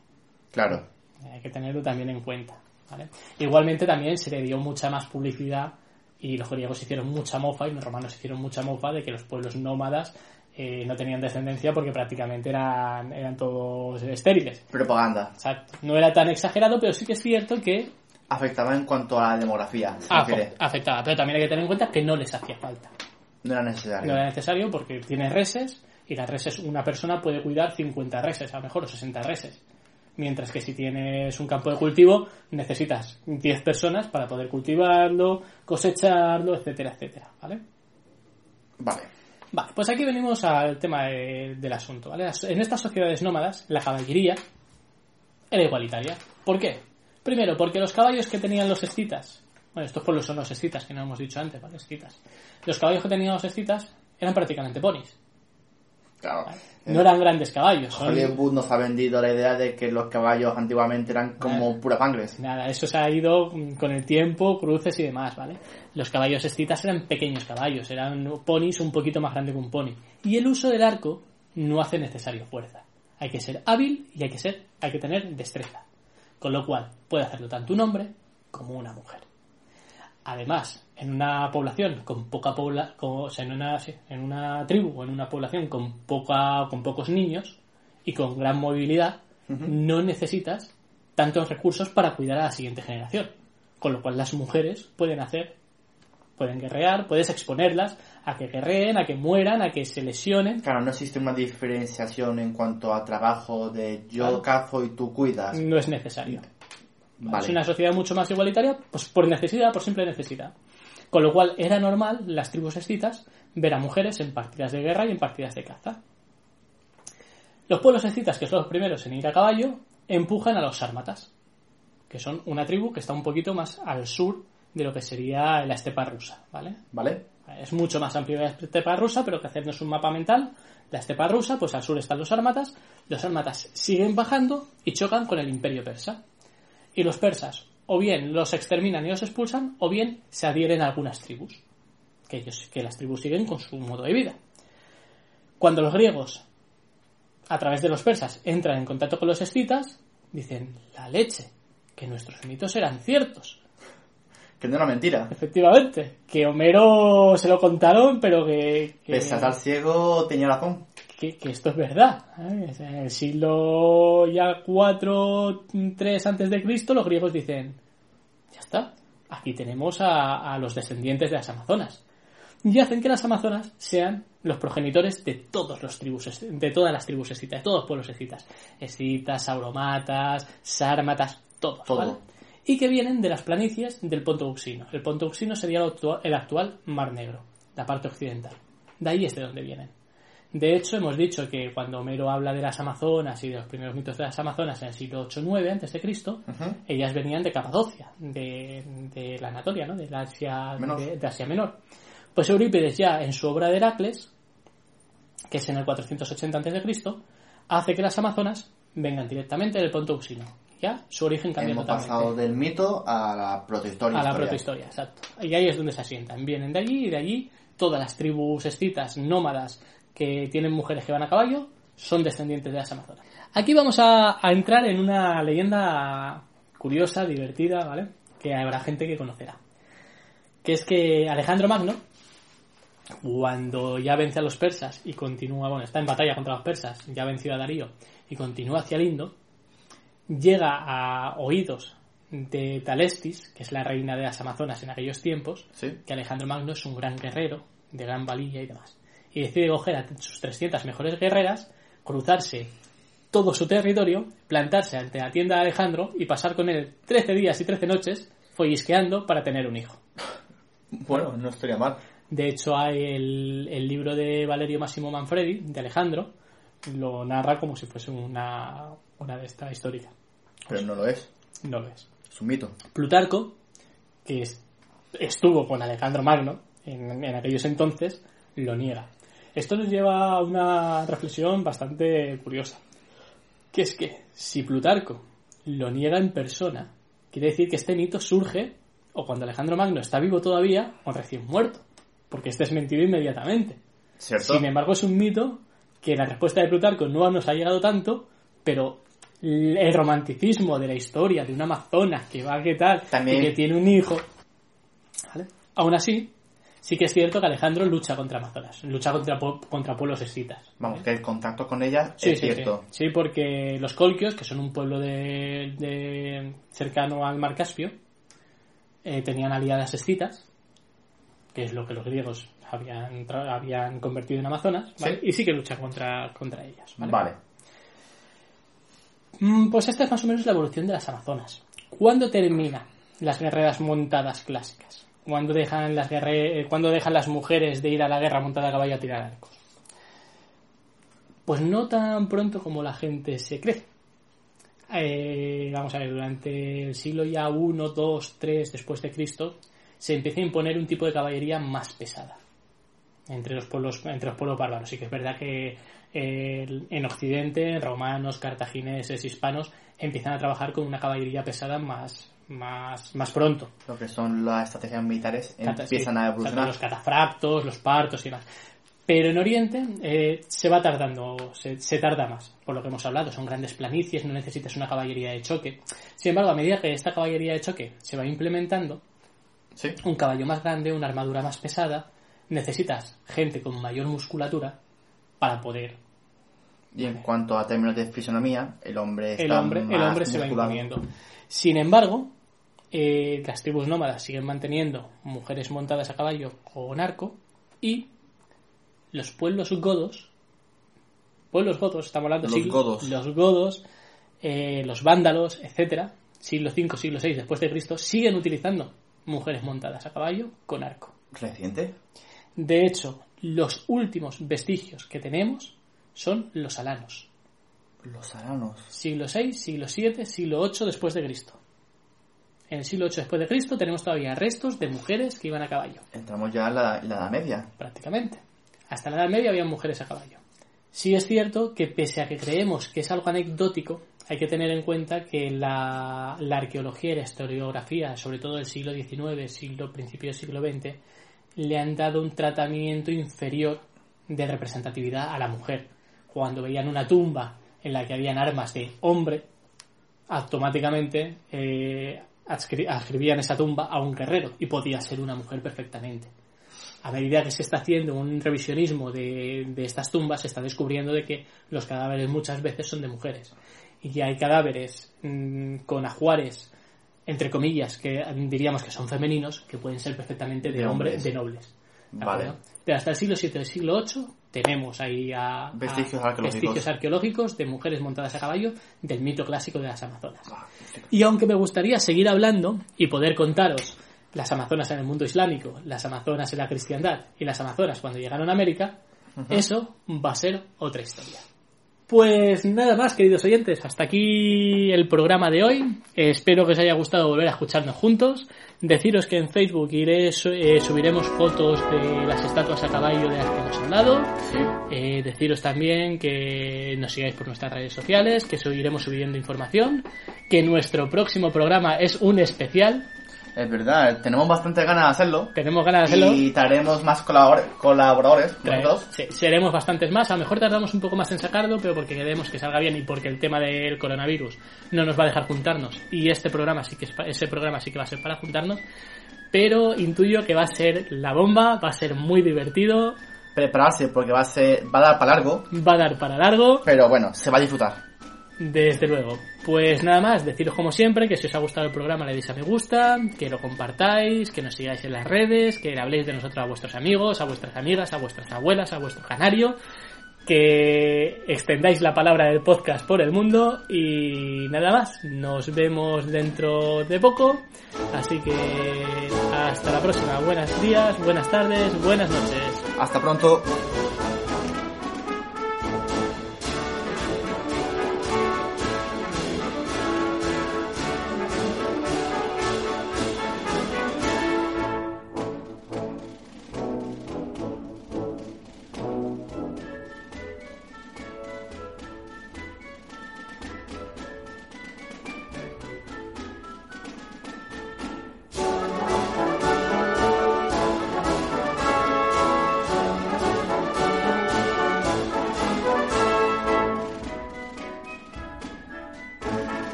Claro. Hay que tenerlo también en cuenta. ¿vale? Igualmente también se le dio mucha más publicidad y los griegos hicieron mucha mofa y los romanos hicieron mucha mofa de que los pueblos nómadas eh, no tenían descendencia porque prácticamente eran, eran todos estériles. Propaganda. Exacto. No era tan exagerado, pero sí que es cierto que Afectaba en cuanto a la demografía. Af- refiere. afectaba. Pero también hay que tener en cuenta que no les hacía falta. No era necesario. No era necesario porque tienes reses y las reses, una persona puede cuidar 50 reses, a lo mejor o 60 reses. Mientras que si tienes un campo de cultivo, necesitas 10 personas para poder cultivarlo, cosecharlo, etcétera, etcétera, ¿vale? Vale. Vale, pues aquí venimos al tema de- del asunto, ¿vale? En estas sociedades nómadas, la caballería era igualitaria. ¿Por qué? Primero, porque los caballos que tenían los escitas, bueno, estos pueblos son los escitas, que no hemos dicho antes, ¿vale? Escitas. Los caballos que tenían los escitas eran prácticamente ponis. Claro. No eran grandes caballos. son- Hollywood nos ha vendido la idea de que los caballos antiguamente eran como pura sangres. Nada, eso se ha ido mm, con el tiempo, cruces y demás, ¿vale? Los caballos escitas eran pequeños caballos, eran ponis un poquito más grande que un pony. Y el uso del arco no hace necesario fuerza. Hay que ser hábil y hay que ser, hay que tener destreza. Con lo cual, puede hacerlo tanto un hombre como una mujer. Además, en una población con poca pobla, con- o sea, en una, sí, en una tribu o en una población con poca, con pocos niños y con gran movilidad, no necesitas tantos recursos para cuidar a la siguiente generación. Con lo cual las mujeres pueden hacer, pueden guerrear, puedes exponerlas a que guerreen, a que mueran, a que se lesionen. Claro, no existe una diferenciación en cuanto a trabajo de yo Claro. cazo y tú cuidas. No es necesario. Vale. Es una sociedad mucho más igualitaria, pues por necesidad, por simple necesidad. Con lo cual era normal, las tribus escitas, ver a mujeres en partidas de guerra y en partidas de caza. Los pueblos escitas, que son los primeros en ir a caballo, empujan a los sármatas, que son una tribu que está un poquito más al sur de lo que sería la estepa rusa, ¿vale? ¿Vale? Es mucho más amplio la estepa rusa, pero que hacernos un mapa mental, la estepa rusa, pues al sur están los sármatas, los sármatas siguen bajando y chocan con el imperio persa. Y los persas o bien los exterminan y los expulsan, o bien se adhieren a algunas tribus, que, ellos, que las tribus siguen con su modo de vida. Cuando los griegos, a través de los persas, entran en contacto con los escitas, dicen, la leche, que nuestros mitos eran ciertos. Que no era mentira. Efectivamente, que Homero se lo contaron, pero que, que, Pese a estar ciego, tenía razón. que, que esto es verdad. ¿eh? En el siglo ya 4, 3 antes de Cristo, los griegos dicen, ya está, aquí tenemos a, a los descendientes de las Amazonas. Y hacen que las Amazonas sean los progenitores de todos los tribus, de todas las tribus escitas, de todos los pueblos escitas. Escitas, sauromatas, sármatas, todos, Todo. ¿vale? Y que vienen de las planicies del Ponto Euxino. El Ponto Euxino sería el actual, el actual Mar Negro, la parte occidental. De ahí es de donde vienen. De hecho, hemos dicho que cuando Homero habla de las Amazonas y de los primeros mitos de las Amazonas en el siglo 8-9 antes de Cristo, ellas venían de Capadocia, de, de la Anatolia, ¿no? de, la Asia, Menor. de, de Asia Menor. Pues Eurípides ya en su obra de Heracles, que es en el 480 antes de Cristo, hace que las Amazonas vengan directamente del Ponto Euxino. Ya su origen cambia Hemos totalmente. pasado del mito a la protohistoria. A la historia. protohistoria, exacto. Y ahí es donde se asientan. Vienen de allí y de allí todas las tribus escitas nómadas que tienen mujeres que van a caballo son descendientes de las Amazonas. Aquí vamos a, a entrar en una leyenda curiosa, divertida, ¿vale? Que habrá gente que conocerá. Que es que Alejandro Magno cuando ya vence a los persas y continúa, bueno, está en batalla contra los persas, ya ha vencido a Darío y continúa hacia el Indo, llega a oídos de Talestis, que es la reina de las Amazonas en aquellos tiempos, Sí. que Alejandro Magno es un gran guerrero, de gran valía y demás. Y decide coger a sus 300 mejores guerreras, cruzarse todo su territorio, plantarse ante la tienda de Alejandro y pasar con él 13 días y 13 noches follisqueando para tener un hijo. Bueno, no estaría mal. De hecho, hay el, el libro de Valerio Massimo Manfredi, de Alejandro, lo narra como si fuese una, una de esta histórica. Pero no lo es. No lo es. Es un mito. Plutarco, que es- estuvo con Alejandro Magno en, en aquellos entonces, lo niega. Esto nos lleva a una reflexión bastante curiosa. Que es que si Plutarco lo niega en persona, quiere decir que este mito surge o cuando Alejandro Magno está vivo todavía o recién muerto. Porque este es mentido inmediatamente. ¿Cierto? Sin embargo, es un mito que la respuesta de Plutarco no nos ha llegado tanto, pero el romanticismo de la historia de una amazona que va que tal También- y que tiene un hijo, ¿vale? aún así, sí que es cierto que Alejandro lucha contra amazonas, lucha contra, contra pueblos escitas. Vamos, que el contacto con ella Sí, es sí, cierto. sí. Sí, porque los colquios, que son un pueblo de, de- cercano al mar Caspio, eh, tenían aliadas escitas, que es lo que los griegos habían, habían convertido en amazonas, ¿vale? Sí. y sí que luchan contra, contra ellas. ¿vale? Vale. Mm, Pues esta es más o menos la evolución de las amazonas. ¿Cuándo terminan las guerreras montadas clásicas? ¿Cuándo dejan las, guerre- eh, ¿Cuándo dejan las mujeres de ir a la guerra montada a caballo a tirar arcos? Pues no tan pronto como la gente se cree. Eh, vamos a ver, durante el siglo ya 1, 2, 3 después de Cristo, se empieza a imponer un tipo de caballería más pesada entre los pueblos entre los pueblos bárbaros. Sí que es verdad que eh, en Occidente, romanos, cartagineses, hispanos, empiezan a trabajar con una caballería pesada más, más, más pronto. Lo que son las estrategias militares Cata- empiezan sí, a evolucionar. Los catafractos, los partos y demás. Pero en Oriente eh, se va tardando, se, se tarda más, por lo que hemos hablado. Son grandes planicies, no necesitas una caballería de choque. Sin embargo, a medida que esta caballería de choque se va implementando, Sí. un caballo más grande, una armadura más pesada, necesitas gente con mayor musculatura para poder. Y en cuanto a términos de fisonomía, el hombre está El hombre, el más hombre se va imponiendo. Sin embargo, eh, las tribus nómadas siguen manteniendo mujeres montadas a caballo con arco y los pueblos godos, pueblos godos, estamos hablando Los siglo- godos. los godos, eh, los vándalos, etcétera, siglo V, siglo VI después de Cristo, siguen utilizando mujeres montadas a caballo con arco. ¿Reciente? De hecho, los últimos vestigios que tenemos son los alanos. Los aranos. Siglo VI, siglo VII, siglo VIII después de Cristo. En el siglo VIII después de Cristo tenemos todavía restos de mujeres que iban a caballo, Entramos ya en la, en la Edad Media. prácticamente. Hasta la Edad Media había mujeres a caballo. Sí es cierto que pese a que creemos que es algo anecdótico, hay que tener en cuenta que la, la arqueología y la historiografía, sobre todo del siglo XIX, siglo, principio del siglo XX, le han dado un tratamiento inferior de representatividad a la mujer. Cuando veían una tumba en la que habían armas de hombre, automáticamente eh, adscri- adscribían esa tumba a un guerrero y podía ser una mujer perfectamente. A medida que se está haciendo un revisionismo de, de estas tumbas, se está descubriendo de que los cadáveres muchas veces son de mujeres. Y hay cadáveres mm, con ajuares, entre comillas, que diríamos que son femeninos, que pueden ser perfectamente de, De hombres, de nobles. ¿De Vale. acuerdo? Pero hasta el siglo VII y el siglo VIII tenemos ahí a, a Vestigios arqueológicos. vestigios arqueológicos de mujeres montadas a caballo del mito clásico de las Amazonas. Ah, Y aunque me gustaría seguir hablando y poder contaros las Amazonas en el mundo islámico, las Amazonas en la cristiandad y las Amazonas cuando llegaron a América, eso va a ser otra historia. Pues nada más, queridos oyentes, hasta aquí el programa de hoy. Espero que os haya gustado volver a escucharnos juntos. Deciros que en Facebook iré, eh, subiremos fotos de las estatuas a caballo de las que hemos hablado. Eh, deciros también que nos sigáis por nuestras redes sociales, que seguiremos subiendo información, que nuestro próximo programa es un especial. Es verdad, tenemos bastante ganas de hacerlo. Tenemos ganas de hacerlo. Y traeremos más colabor- colaboradores. Nosotros. sí, seremos bastantes más. A lo mejor tardamos un poco más en sacarlo, pero porque queremos que salga bien y porque el tema del coronavirus no nos va a dejar juntarnos. Y este programa sí que es ese programa sí que va a ser para juntarnos. pero intuyo que va a ser la bomba, va a ser muy divertido, Prepararse porque va a ser, va a dar para largo, va a dar para largo, pero bueno, se va a disfrutar. Desde luego. Pues nada más, deciros como siempre que si os ha gustado el programa le deis a me gusta, que lo compartáis, que nos sigáis en las redes, que le habléis de nosotros a vuestros amigos, a vuestras amigas, a vuestras abuelas, a vuestro canario, que extendáis la palabra del podcast por el mundo y nada más. Nos vemos dentro de poco, así que hasta la próxima. Buenos días, buenas tardes, buenas noches. Hasta pronto.